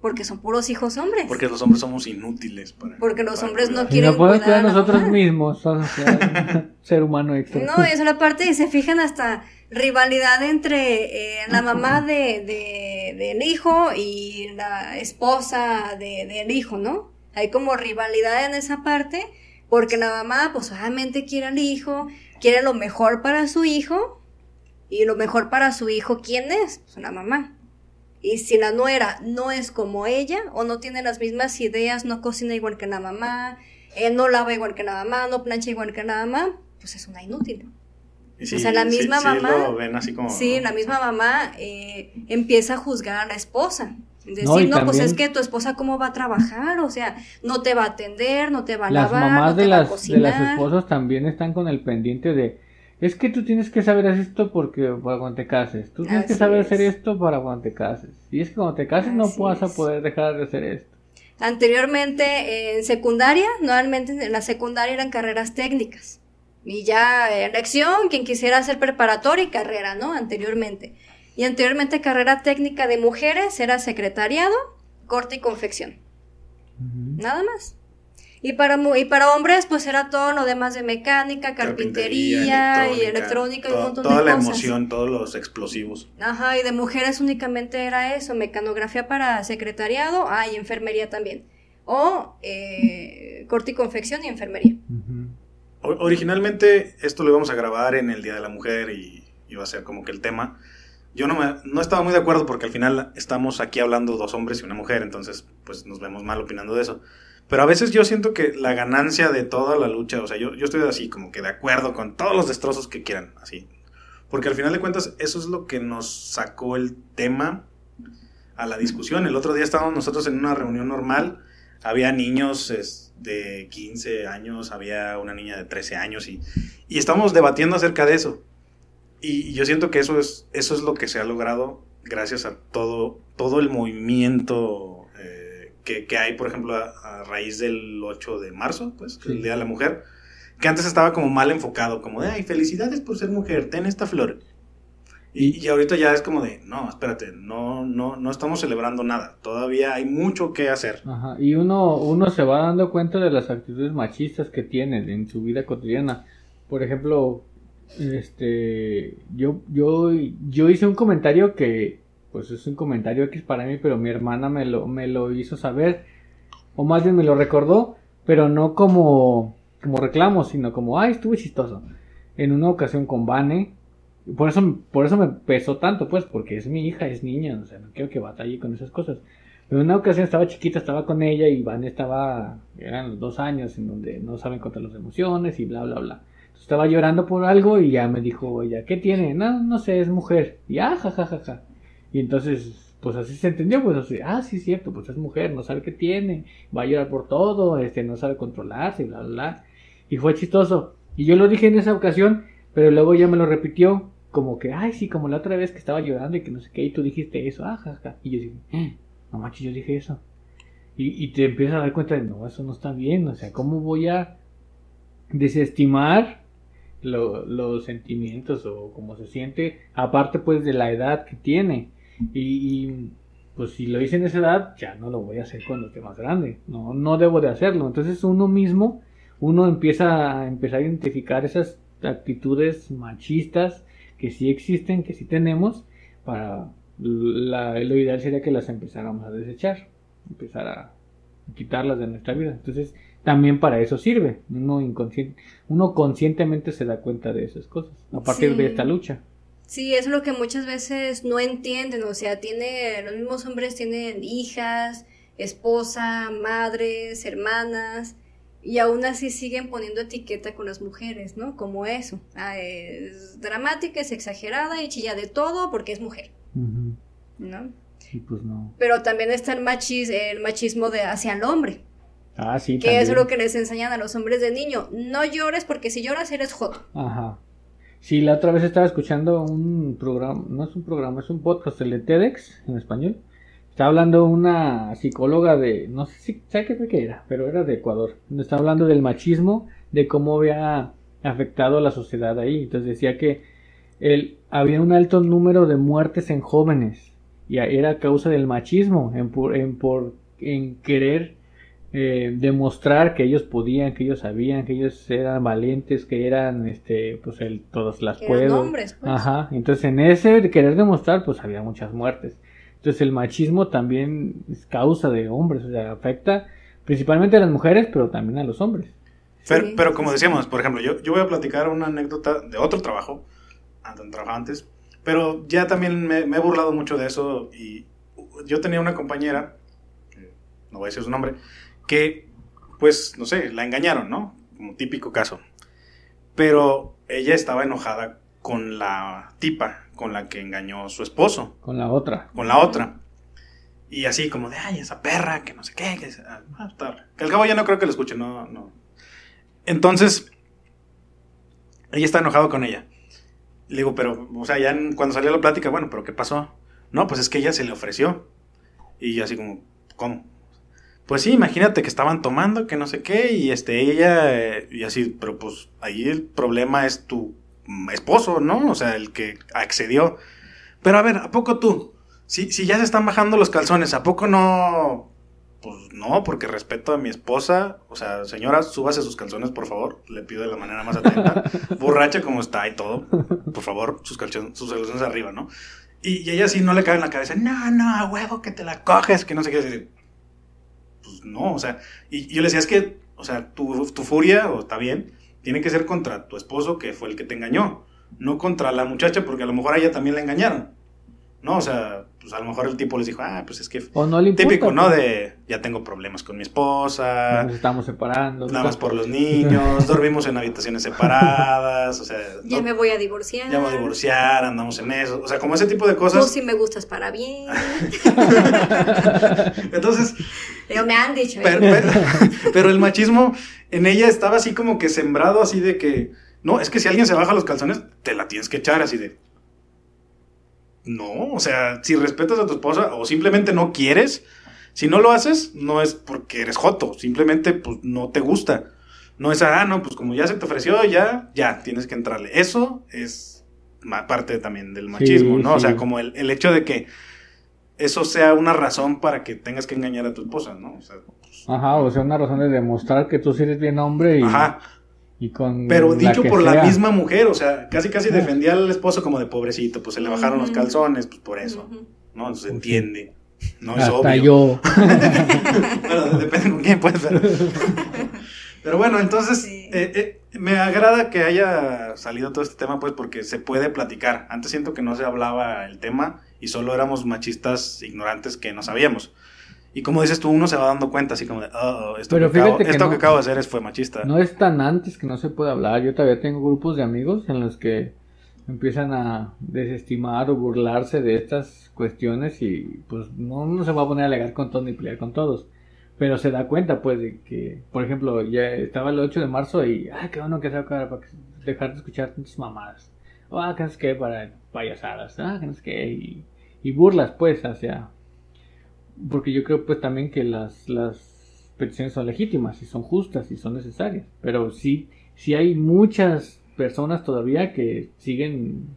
Porque son puros hijos hombres. Porque los hombres somos inútiles para. Porque los para hombres no cuidar. Y quieren no podemos cuidar a nosotros mamá. mismos, o sea, ser humano extra. No, eso la parte y se fijan hasta rivalidad entre eh, la mamá de, de- del hijo y la esposa de- del hijo, ¿no? Hay como rivalidad en esa parte porque la mamá pues obviamente quiere al hijo, quiere lo mejor para su hijo y lo mejor para su hijo, ¿quién es? Pues la mamá. Y si la nuera no es como ella o no tiene las mismas ideas, no cocina igual que la mamá, eh, no lava igual que la mamá, no plancha igual que la mamá, pues es una inútil. Y sí, o sea, la sí, misma sí mamá- lo ven así como. Sí, la misma mamá eh, empieza a juzgar a la esposa. Decir, No, pues es que tu esposa cómo va a trabajar, o sea, no te va a atender, no te va a Las lavar, mamás no te de va a las, de las esposas también están con el pendiente de, es que tú tienes que saber hacer esto porque para cuando te cases, tú tienes que Así saber es. hacer esto para cuando te cases. Y es que cuando te cases no Así vas a poder dejar de hacer esto. Anteriormente eh, en secundaria, normalmente en la secundaria eran carreras técnicas. Y ya elección, quien quisiera hacer preparatoria y carrera, ¿no? Anteriormente. Y anteriormente carrera técnica de mujeres era secretariado, corte y confección. Ujú. Nada más. Y para, mu- y para hombres, pues era todo lo demás de mecánica, carpintería, y electrónica y un montón Toda de la cosas. emoción, todos los explosivos. Ajá, y de mujeres únicamente era eso, mecanografía para secretariado, ah, y enfermería también. O eh, corte y confección y enfermería. Originalmente esto lo íbamos a grabar en el Día de la Mujer y iba a ser como que el tema. Yo no, me, no estaba muy de acuerdo porque al final estamos aquí hablando dos hombres y una mujer, entonces pues nos vemos mal opinando de eso. Pero a veces yo siento que la ganancia de toda la lucha, o sea, yo, yo estoy así como que de acuerdo con todos los destrozos que quieran, así. Porque al final de cuentas eso es lo que nos sacó el tema a la discusión. El otro día estábamos nosotros en una reunión normal, había niños de 15 años, había una niña de 13 años y, y estamos debatiendo acerca de eso. Y yo siento que eso es, eso es lo que se ha logrado gracias a todo, todo el movimiento que, que hay, por ejemplo, a, a raíz del 8 de marzo, pues, Sí. el Día de la Mujer, que antes estaba como mal enfocado, como de, ay, felicidades por ser mujer, ten esta flor. Y, y ahorita ya es como de, no, espérate, no, no, no estamos celebrando nada, todavía hay mucho que hacer. Ajá, Y uno, uno se va dando cuenta de las actitudes machistas que tienen en su vida cotidiana. Por ejemplo, este, yo, yo, yo hice un comentario que, pues es un comentario X para mí, pero mi hermana me lo, me lo hizo saber, o más bien me lo recordó, pero no como, como reclamo, sino como, ay, estuvo chistoso. En una ocasión con Vane, por eso, por eso me pesó tanto, pues, porque es mi hija, es niña, o sea, no quiero que batalle con esas cosas. Pero en una ocasión estaba chiquita, estaba con ella y Van estaba, eran los dos años en donde no saben contar las emociones y bla, bla, bla. Entonces, estaba llorando por algo y ya me dijo ella, ¿qué tiene? No, no sé, es mujer. Y ah, ja, ja, ja, ja. Y entonces pues así se entendió, pues así, ah, sí, cierto, pues es mujer, no sabe qué tiene, va a llorar por todo, este, no sabe controlarse, bla, bla, bla. Y fue chistoso. Y yo lo dije en esa ocasión, pero luego ya me lo repitió, como que, ay, sí, como la otra vez que estaba llorando y que no sé qué, y tú dijiste eso, ah, jaja. Y yo dije, eh, no manches, yo dije eso. Y, te empiezas a dar cuenta de, no, eso no está bien, o sea, ¿cómo voy a desestimar lo- los sentimientos o cómo se siente, aparte pues de la edad que tiene? Y, y, pues si lo hice en esa edad, ya no lo voy a hacer cuando esté más grande, no, no debo de hacerlo. Entonces uno mismo, uno empieza a empezar a identificar esas actitudes machistas que sí existen, que sí tenemos, para la, lo ideal sería que las empezáramos a desechar, empezar a quitarlas de nuestra vida. Entonces, también para eso sirve. Uno inconsciente, uno conscientemente se da cuenta de esas cosas a partir Sí. de esta lucha. Sí, es lo que muchas veces no entienden, o sea, tiene, los mismos hombres tienen hijas, esposa, madres, hermanas, y aún así siguen poniendo etiqueta con las mujeres, ¿no? Como eso, ah, es dramática, es exagerada y chilla de todo porque es mujer. ¿no? Y pues no. Pero también está el, machis, el machismo de hacia el hombre, Ah, sí, que es lo que les enseñan a los hombres de niño, no llores porque si lloras eres joto. Ajá. Sí, la otra vez estaba escuchando un programa, no es un programa, es un podcast, el de TEDx en español. Estaba hablando una psicóloga de, no sé si, ¿sabe qué era? Pero era de Ecuador. Estaba hablando del machismo, de cómo había afectado a la sociedad ahí. Entonces decía que había un alto número de muertes en jóvenes. Y era causa del machismo, en, por, en querer eh, demostrar que ellos podían, que ellos sabían, que ellos eran valientes, que eran, este, pues el, todos las Que eran puedo. hombres, pues. Ajá, entonces en ese querer demostrar, pues había muchas muertes. Entonces el machismo también es causa de hombres, o sea, afecta principalmente a las mujeres, pero también a los hombres. Pero, Sí, pero como decíamos, por ejemplo, yo, yo voy a platicar una anécdota de otro trabajo, donde trabajaba antes, pero ya también me, me he burlado mucho de eso y yo tenía una compañera, que no voy a decir su nombre, que pues, no sé, la engañaron, ¿no? Como típico caso. Pero ella estaba enojada con la tipa con la que engañó su esposo Con la otra. con la otra. Y así como de, ay, esa perra, que no sé qué, que, ah, que al cabo ya no creo que lo escuche, no, no. Entonces, ella está enojado con ella. Le digo, pero, o sea, ya cuando salió la plática, bueno, pero ¿qué pasó? No, pues es que ella se le ofreció. Y yo así como, ¿cómo? Pues sí, imagínate que estaban tomando, que no sé qué, y este, ella, eh, y así, pero pues ahí el problema es tu esposo, ¿no? O sea, el que accedió. Pero a ver, ¿a poco tú? Si, si ya se están bajando los calzones, ¿a poco no? Pues no, porque respeto a mi esposa. O sea, señora, súbase sus calzones, por favor. Le pido de la manera más atenta. Borracha como está y todo. Por favor, sus, calzones, sus calzones arriba, ¿no? Y, y ella sí no le cabe en la cabeza. No, no, a huevo, que te la coges, que no sé qué. Pues no, o sea. Y, yo le decía, es que, o sea, tu, tu furia, o está bien, tiene que ser contra tu esposo, que fue el que te engañó. No contra la muchacha, porque a lo mejor a ella también la engañaron. No, o sea, pues a lo mejor el tipo les dijo, ah, pues es que O no le importa. típico, ¿no? De ya tengo problemas con mi esposa, Nos estamos separando. nada más por los niños, dormimos en habitaciones separadas, o sea, Ya no- me voy a divorciar. ya voy a divorciar, andamos en eso, o sea, como ese tipo de Tú cosas. sí me gustas para bien. Entonces, Pero me han dicho. ¿eh? pero, pero- pero el machismo en ella estaba así como que sembrado así de que, no, es que si alguien se baja los calzones, te la tienes que echar así de... No, o sea, si respetas a tu esposa o simplemente no quieres, si no lo haces, no es porque eres joto, simplemente pues no te gusta. No es, ah, no, pues como ya se te ofreció, ya, ya, tienes que entrarle. Eso es parte también del machismo, ¿no? O sea, como el, el hecho de que eso sea una razón para que tengas que engañar a tu esposa, ¿no? O sea, pues, Ajá, o sea, una razón de demostrar que tú sí eres bien hombre y, ajá. Y con. Pero dicho por la misma mujer, o sea, casi casi defendía al esposo como de pobrecito, pues se le bajaron los calzones, pues por eso. ¿no? Entonces sí. entiende. No es Hasta obvio. yo. bueno, depende con quién, pues. Pero, pero bueno, entonces Sí. eh, eh, me agrada que haya salido todo este tema, pues porque se puede platicar. Antes siento que no se hablaba el tema y solo éramos machistas ignorantes que no sabíamos. Y como dices tú, uno se va dando cuenta, así como de, "Oh, esto, Pero que, acabo, que esto no. que acabo de hacer es, fue machista. No es tan antes que no se puede hablar. Yo todavía tengo grupos de amigos en los que empiezan a desestimar o burlarse de estas cuestiones y pues no, no se va a poner a alegar con todos ni pelear con todos. Pero se da cuenta pues de que, por ejemplo, ya estaba el 8 de marzo y, ay, qué bueno que se acaba para dejar de escuchar tantas mamadas. Ah, que no sé qué, para payasadas, ah, que no sé qué, y, y burlas pues hacia... Porque yo creo pues también que las, las peticiones son legítimas y son justas y son necesarias. Pero sí, sí hay muchas personas todavía que siguen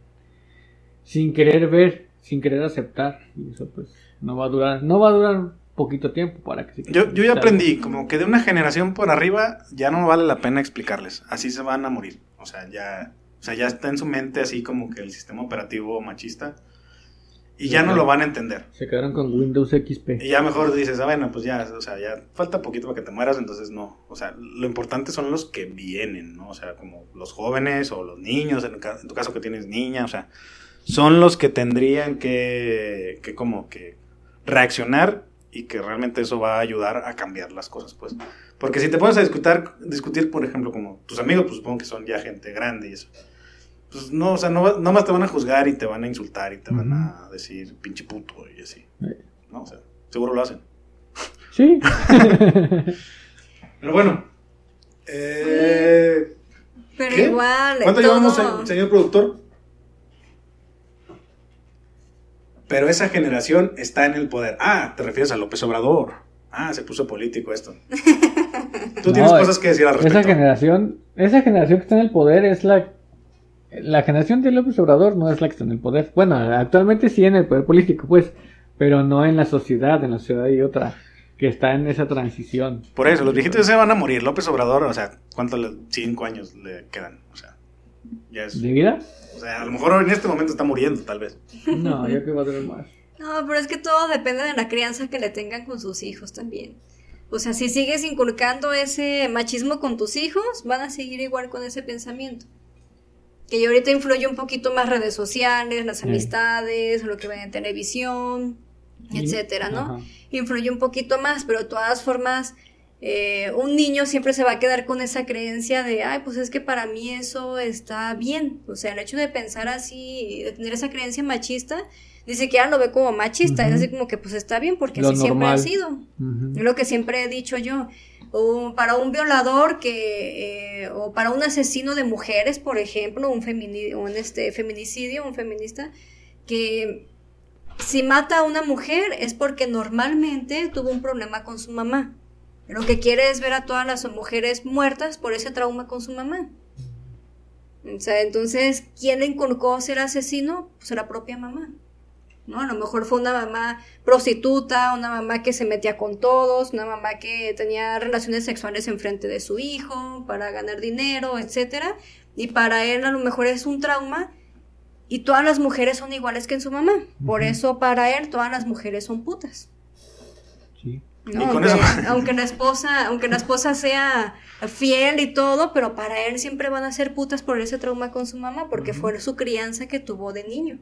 sin querer ver, sin querer aceptar. Y eso pues no va a durar, no va a durar poquito tiempo para que se Yo, yo ya aprendí, como que de una generación por arriba ya no vale la pena explicarles. Así se van a morir. O sea, ya, o sea, ya está en su mente así como que el sistema operativo machista. Y ya no lo van a entender. Se quedaron con Windows XP. Y ya mejor dices, ah, bueno, pues ya, o sea, ya falta poquito para que te mueras, entonces no. O sea, lo importante son los que vienen, ¿no? O sea, como los jóvenes o los niños, en, en tu caso que tienes niña, o sea, son los que tendrían que, que como que reaccionar y que realmente eso va a ayudar a cambiar las cosas, pues. Porque si te pones a discutir, discutir por ejemplo, como tus amigos, pues supongo que son ya gente grande y eso. Pues no, o sea, no, no más te van a juzgar y te van a insultar y te van a decir pinche puto y así. No, o sea, seguro lo hacen. Sí. Pero bueno. Eh, Pero ¿qué? igual, ¿Cuánto todo- llevamos, se- señor productor? Pero esa generación está en el poder. Ah, te refieres a López Obrador. Ah, se puso político esto. Tú tienes No, cosas que decir al respecto. Esa generación, esa generación que está en el poder es la la generación de López Obrador no es la que está en el poder. Bueno, actualmente sí en el poder político, pues, pero no en la sociedad, en la sociedad hay otra que está en esa transición. Por eso, los viejitos se van a morir. López Obrador, o sea, ¿cuántos? Cinco años le quedan. O sea, ya es. ¿De vida? O sea, a lo mejor en este momento está muriendo, tal vez. No, yo creo que va a durar más. No, pero es que todo depende de la crianza que le tengan con sus hijos también. O sea, si sigues inculcando ese machismo con tus hijos, van a seguir igual con ese pensamiento. Que ya ahorita influye un poquito más redes sociales, las amistades, lo que ven en televisión, etcétera, ¿no? ajá. Influye un poquito más, pero de todas formas, eh, un niño siempre se va a quedar con esa creencia de, ay, pues es que para mí eso está bien. O sea, el hecho de pensar así, de tener esa creencia machista, ni siquiera lo ve como machista, es así como que pues está bien porque Lo así siempre ha sido. Es lo que siempre he dicho yo. O para un violador que, eh, o para un asesino de mujeres, por ejemplo, un, femini- un este, feminicidio, un feminista, que si mata a una mujer es porque normalmente tuvo un problema con su mamá. Lo que quiere es ver a todas las mujeres muertas por ese trauma con su mamá. O sea, entonces, ¿quién le inculcó ser asesino? Pues la propia mamá. ¿No? A lo mejor fue una mamá prostituta, una mamá que se metía con todos, una mamá que tenía relaciones sexuales enfrente de su hijo para ganar dinero, etcétera, y para él a lo mejor es un trauma y todas las mujeres son iguales que en su mamá. Por eso para él todas las mujeres son putas. Sí. aunque la esposa, aunque la esposa sea fiel y todo, pero para él siempre van a ser putas por ese trauma con su mamá, porque fue su crianza que tuvo de niño.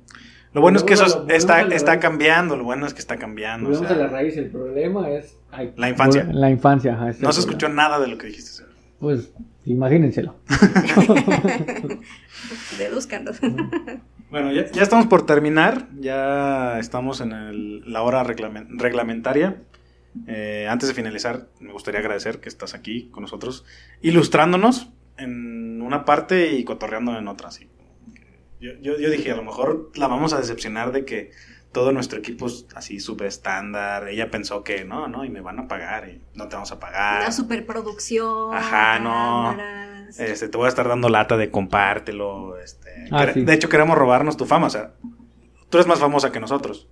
Lo bueno es que eso está, está cambiando. Lo bueno es que está cambiando. o Volvemos sea, a la raíz, el problema es... ay, La infancia. La infancia, ajá, no se escuchó nada de lo que dijiste. Pues, imagínenselo. Deduzcanlo. Bueno, ya, ya estamos por terminar. Ya estamos en el- la hora reglamen- reglamentaria. Eh, antes de finalizar, me gustaría agradecer que estás aquí con nosotros, ilustrándonos en una parte y cotorreando en otra. Así. Yo, yo, yo dije, a lo mejor la vamos a decepcionar de que todo nuestro equipo es así súper estándar. Ella pensó que no, no, y me van a pagar y no te vamos a pagar. Una superproducción. Ajá, no. cámaras. Este, te voy a estar dando lata de compártelo. Este, Ah, quere- sí. De hecho, queremos robarnos tu fama. O sea, tú eres más famosa que nosotros.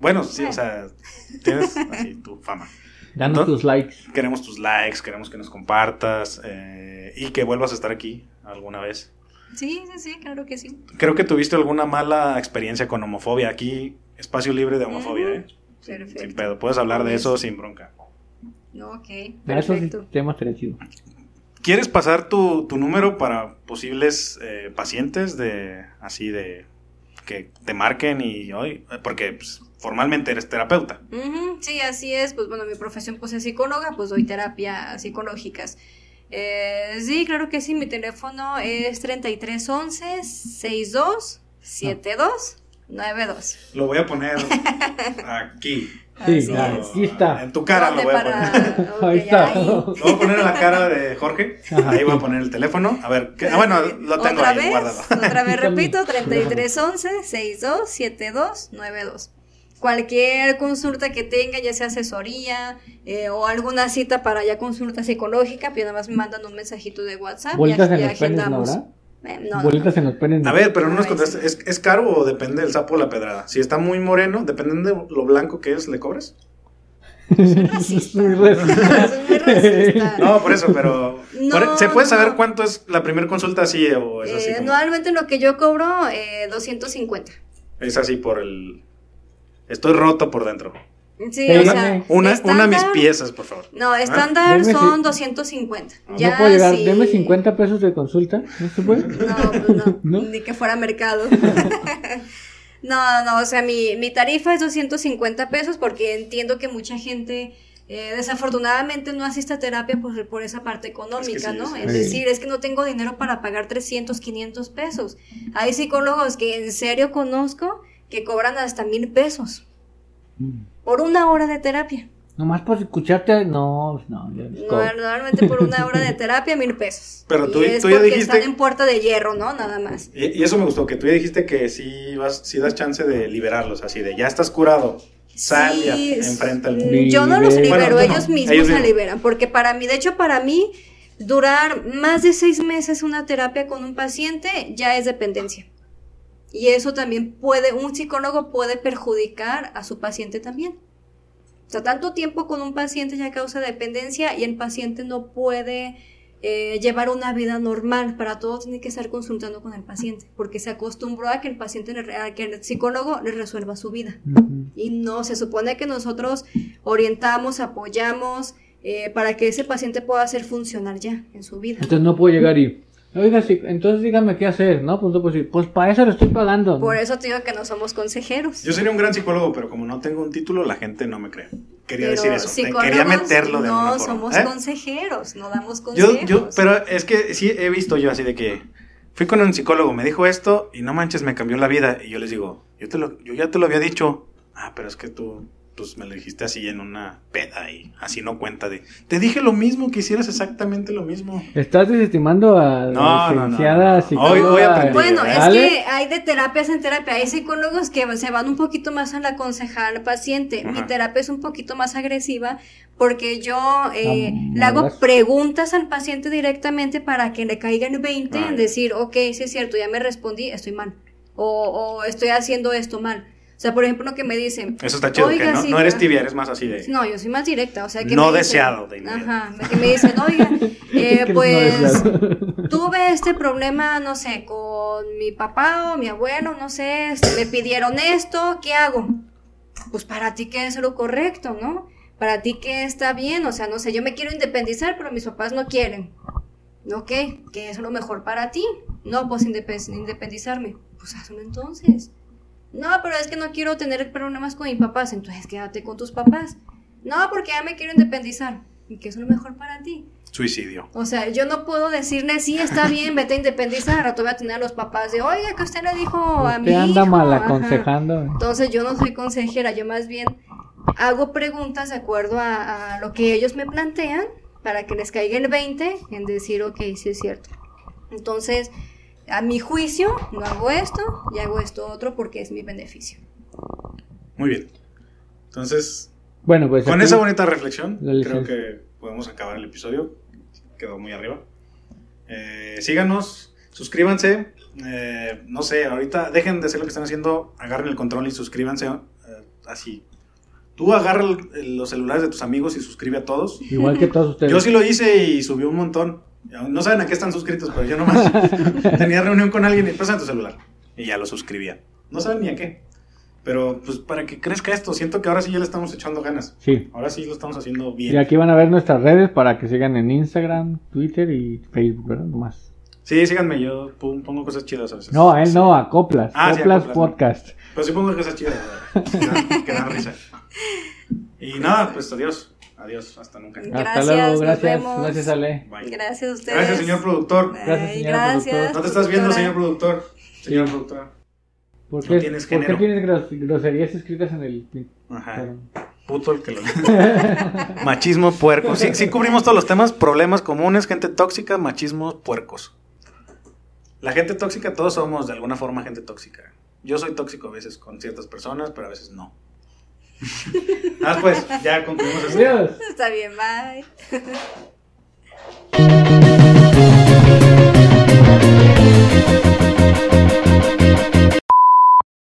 Bueno, sí, o sea, tienes así tu fama. Danos ¿No? tus likes. Queremos tus likes, queremos que nos compartas eh, y que vuelvas a estar aquí alguna vez. Sí, sí, sí, claro que sí. Creo que tuviste alguna mala experiencia con homofobia. Aquí, espacio libre de homofobia. ¿eh? Perfecto. Sin pedo. Puedes hablar de eso sin bronca. No, ok, Ah, Eso sí, perfecto. ¿Quieres pasar tu, tu número para posibles eh, pacientes de así de que te marquen y hoy porque pues, formalmente eres terapeuta? Ujú, sí, así es. Pues bueno, mi profesión pues es psicóloga, pues doy terapia psicológicas. Eh, sí, claro que sí, mi teléfono es 3311 62 72 92. Lo voy a poner aquí. Sí, Así claro, aquí está. En tu cara lo ¿Dónde voy a para- poner. ok, Ahí está. ahí. Lo voy a poner en la cara de Jorge. Ajá. Ahí voy a poner el teléfono. A ver, ¿qué? Ah, bueno, lo tengo ¿Otra ahí vez? guardado. Otra vez repito, 3311 62 72 92. Cualquier consulta que tenga, ya sea asesoría eh, o alguna cita para ya consulta psicológica, pues nada más me mandan un mensajito de WhatsApp. y Bolitas aquí en los penes. Eh, no, Bolitas en los penes. A ver, pero no nos Ay, contaste. ¿Es, ¿Es caro o depende del sapo o la pedrada? Si está muy moreno, dependiendo de lo blanco que es, ¿le cobras? Es muy racista. Es muy racista. No, por eso, pero. No, por- ¿Se puede saber no. cuánto es la primera consulta así o es así? Eh, como- Normalmente lo que yo cobro, eh, 250. Es así por el. Estoy roto por dentro. Sí, Pero o una- sea, Una, una de mis estándar- piezas, por favor. No, estándar Deme son si- 250. No Ya puedo llegar. si- Deme 50 pesos de consulta. ¿No se puede? No, pues no, ¿No? ni que fuera mercado. no, no, o sea, mi, mi tarifa es 250 pesos porque entiendo que mucha gente eh, desafortunadamente no asiste a terapia por, por esa parte económica, sí, ¿no? sí, es sí. decir, es que no tengo dinero para pagar 300, 500 pesos. Hay psicólogos que en serio conozco que cobran hasta mil pesos Mm. por una hora de terapia. Nomás por escucharte. No, no. Normalmente por una hora de terapia, mil pesos. Pero tú- y es tú ya porque dijiste- están en puerta de hierro, ¿no? Nada más. Y, y eso me gustó, que tú ya dijiste que sí, vas, sí das chance de liberarlos, así de ya estás curado, sal y Sí, enfrenta el mundo. Yo no los libero, Bueno, tú no, ellos mismos ellos se mismos. liberan, porque para mí, de hecho, para mí, durar más de seis meses una terapia con un paciente ya es dependencia. Y eso también puede, un psicólogo puede perjudicar a su paciente también. O sea, tanto tiempo con un paciente ya causa dependencia y el paciente no puede eh, llevar una vida normal. Para todo tiene que estar consultando con el paciente, porque se acostumbró a que el paciente, a que el psicólogo le resuelva su vida. Y no, se supone que nosotros orientamos, apoyamos eh, para que ese paciente pueda ser funcional ya en su vida. Entonces no puedo llegar y. Oiga, sí, entonces dígame qué hacer, ¿no? Pues, no puedo decir, pues para eso le estoy pagando. Por eso te digo que no somos consejeros. Yo sería un gran psicólogo, pero como no tengo un título, la gente no me cree. Quería Pero decir eso, psicólogos quería meterlo de no forma. somos ¿eh? consejeros, no damos Yo, consejos. yo, pero es que sí he visto yo así de que fui con un psicólogo, me dijo esto y no manches, me cambió la vida. Y yo les digo, yo, te lo, yo ya te lo había dicho. Ah, pero es que tú, pues me lo dijiste así en una peda y así no cuenta de. Te dije lo mismo, que hicieras exactamente lo mismo. ¿Estás desestimando a No, la no, no, licenciada no. psicóloga? Hoy- hoy aprendí, Bueno, ¿eh? es Ale? que hay de terapias en terapia. Hay psicólogos que se van un poquito más a la aconsejar al paciente. Mi terapia es un poquito más agresiva porque yo eh, Ah, le hago ¿verdad? preguntas al paciente directamente para que le caiga el 20 Ah, en decir, ok, sí es cierto, ya me respondí, estoy mal. O, o estoy haciendo esto mal. O sea, por ejemplo, que me dicen. Eso está chido, "Oiga, que no, sí, no eres ah". tibia, eres más así de. No, yo soy más directa, o sea que No me dicen- deseado de inmediato. Ajá, que me dicen, oiga, eh, no pues deseado. tuve este problema, no sé, con mi papá o mi abuelo, no sé, este, me pidieron esto, ¿qué hago? Pues para ti que es lo correcto, ¿no? Para ti que está bien, o sea, no sé, yo me quiero independizar, pero mis papás no quieren. ¿Ok? ¿Qué es lo mejor para ti? No, pues indepe- independizarme. Pues hazlo entonces. No, pero es que no quiero tener problemas con mis papás, entonces quédate con tus papás. No, porque ya me quiero independizar. ¿Y qué es lo mejor para ti? Suicidio. O sea, yo no puedo decirle, sí, está bien, vete a independizar. Ahora te voy a tener a los papás de, oiga, que usted le dijo a mi anda hijo". mal Ajá. aconsejando. Entonces yo no soy consejera, yo más bien hago preguntas de acuerdo a, a lo que ellos me plantean para que les caiga el 20 en decir, ok, sí es cierto. Entonces, a mi juicio, no hago esto y hago esto otro porque es mi beneficio. Muy bien. Entonces, Bueno, pues. con esa bonita reflexión, creo que podemos acabar el episodio. Quedó muy arriba. Eh, síganos, suscríbanse. eh, no sé, ahorita dejen de hacer lo que están haciendo, agarren el control y suscríbanse eh, así. Tú agarra el- los celulares de tus amigos y suscribe a todos. Igual que todos ustedes. Yo sí lo hice y subí un montón. No saben a qué están suscritos, pero yo nomás tenía reunión con alguien y pasa tu celular. Y ya lo suscribía. No saben ni a qué. Pero pues para que crezca esto, siento que ahora sí ya le estamos echando ganas. Sí. Ahora sí lo estamos haciendo bien. Y aquí van a ver nuestras redes para que sigan en Instagram, Twitter y Facebook, ¿verdad? Nomás. Sí, síganme, yo pon- pongo cosas chidas a veces. No, a él no, a Coplas. Ah, sí, a Coplas Coplas, Podcast. Pero sí pongo cosas chidas. Que dan risa. Y nada, pues adiós. Adiós, hasta nunca. Gracias, Hasta luego, nos gracias. vemos. Gracias, Ale. Bye. Gracias a ustedes. Gracias, señor productor. Bye, Gracias, señor gracias, productor. No te estás viendo, señor productor. Señor Sí. productor. ¿Por No qué, tienes ¿por qué tienes gros- groserías escritas en el... Ajá. Puto el que lo. machismo, puerco. Sí, sí cubrimos todos los temas, problemas comunes, gente tóxica, machismo, puercos. La gente tóxica, todos somos de alguna forma gente tóxica. Yo soy tóxico a veces con ciertas personas, pero a veces no. Ah, pues, ya concluimos. Adiós. Está bien, bye.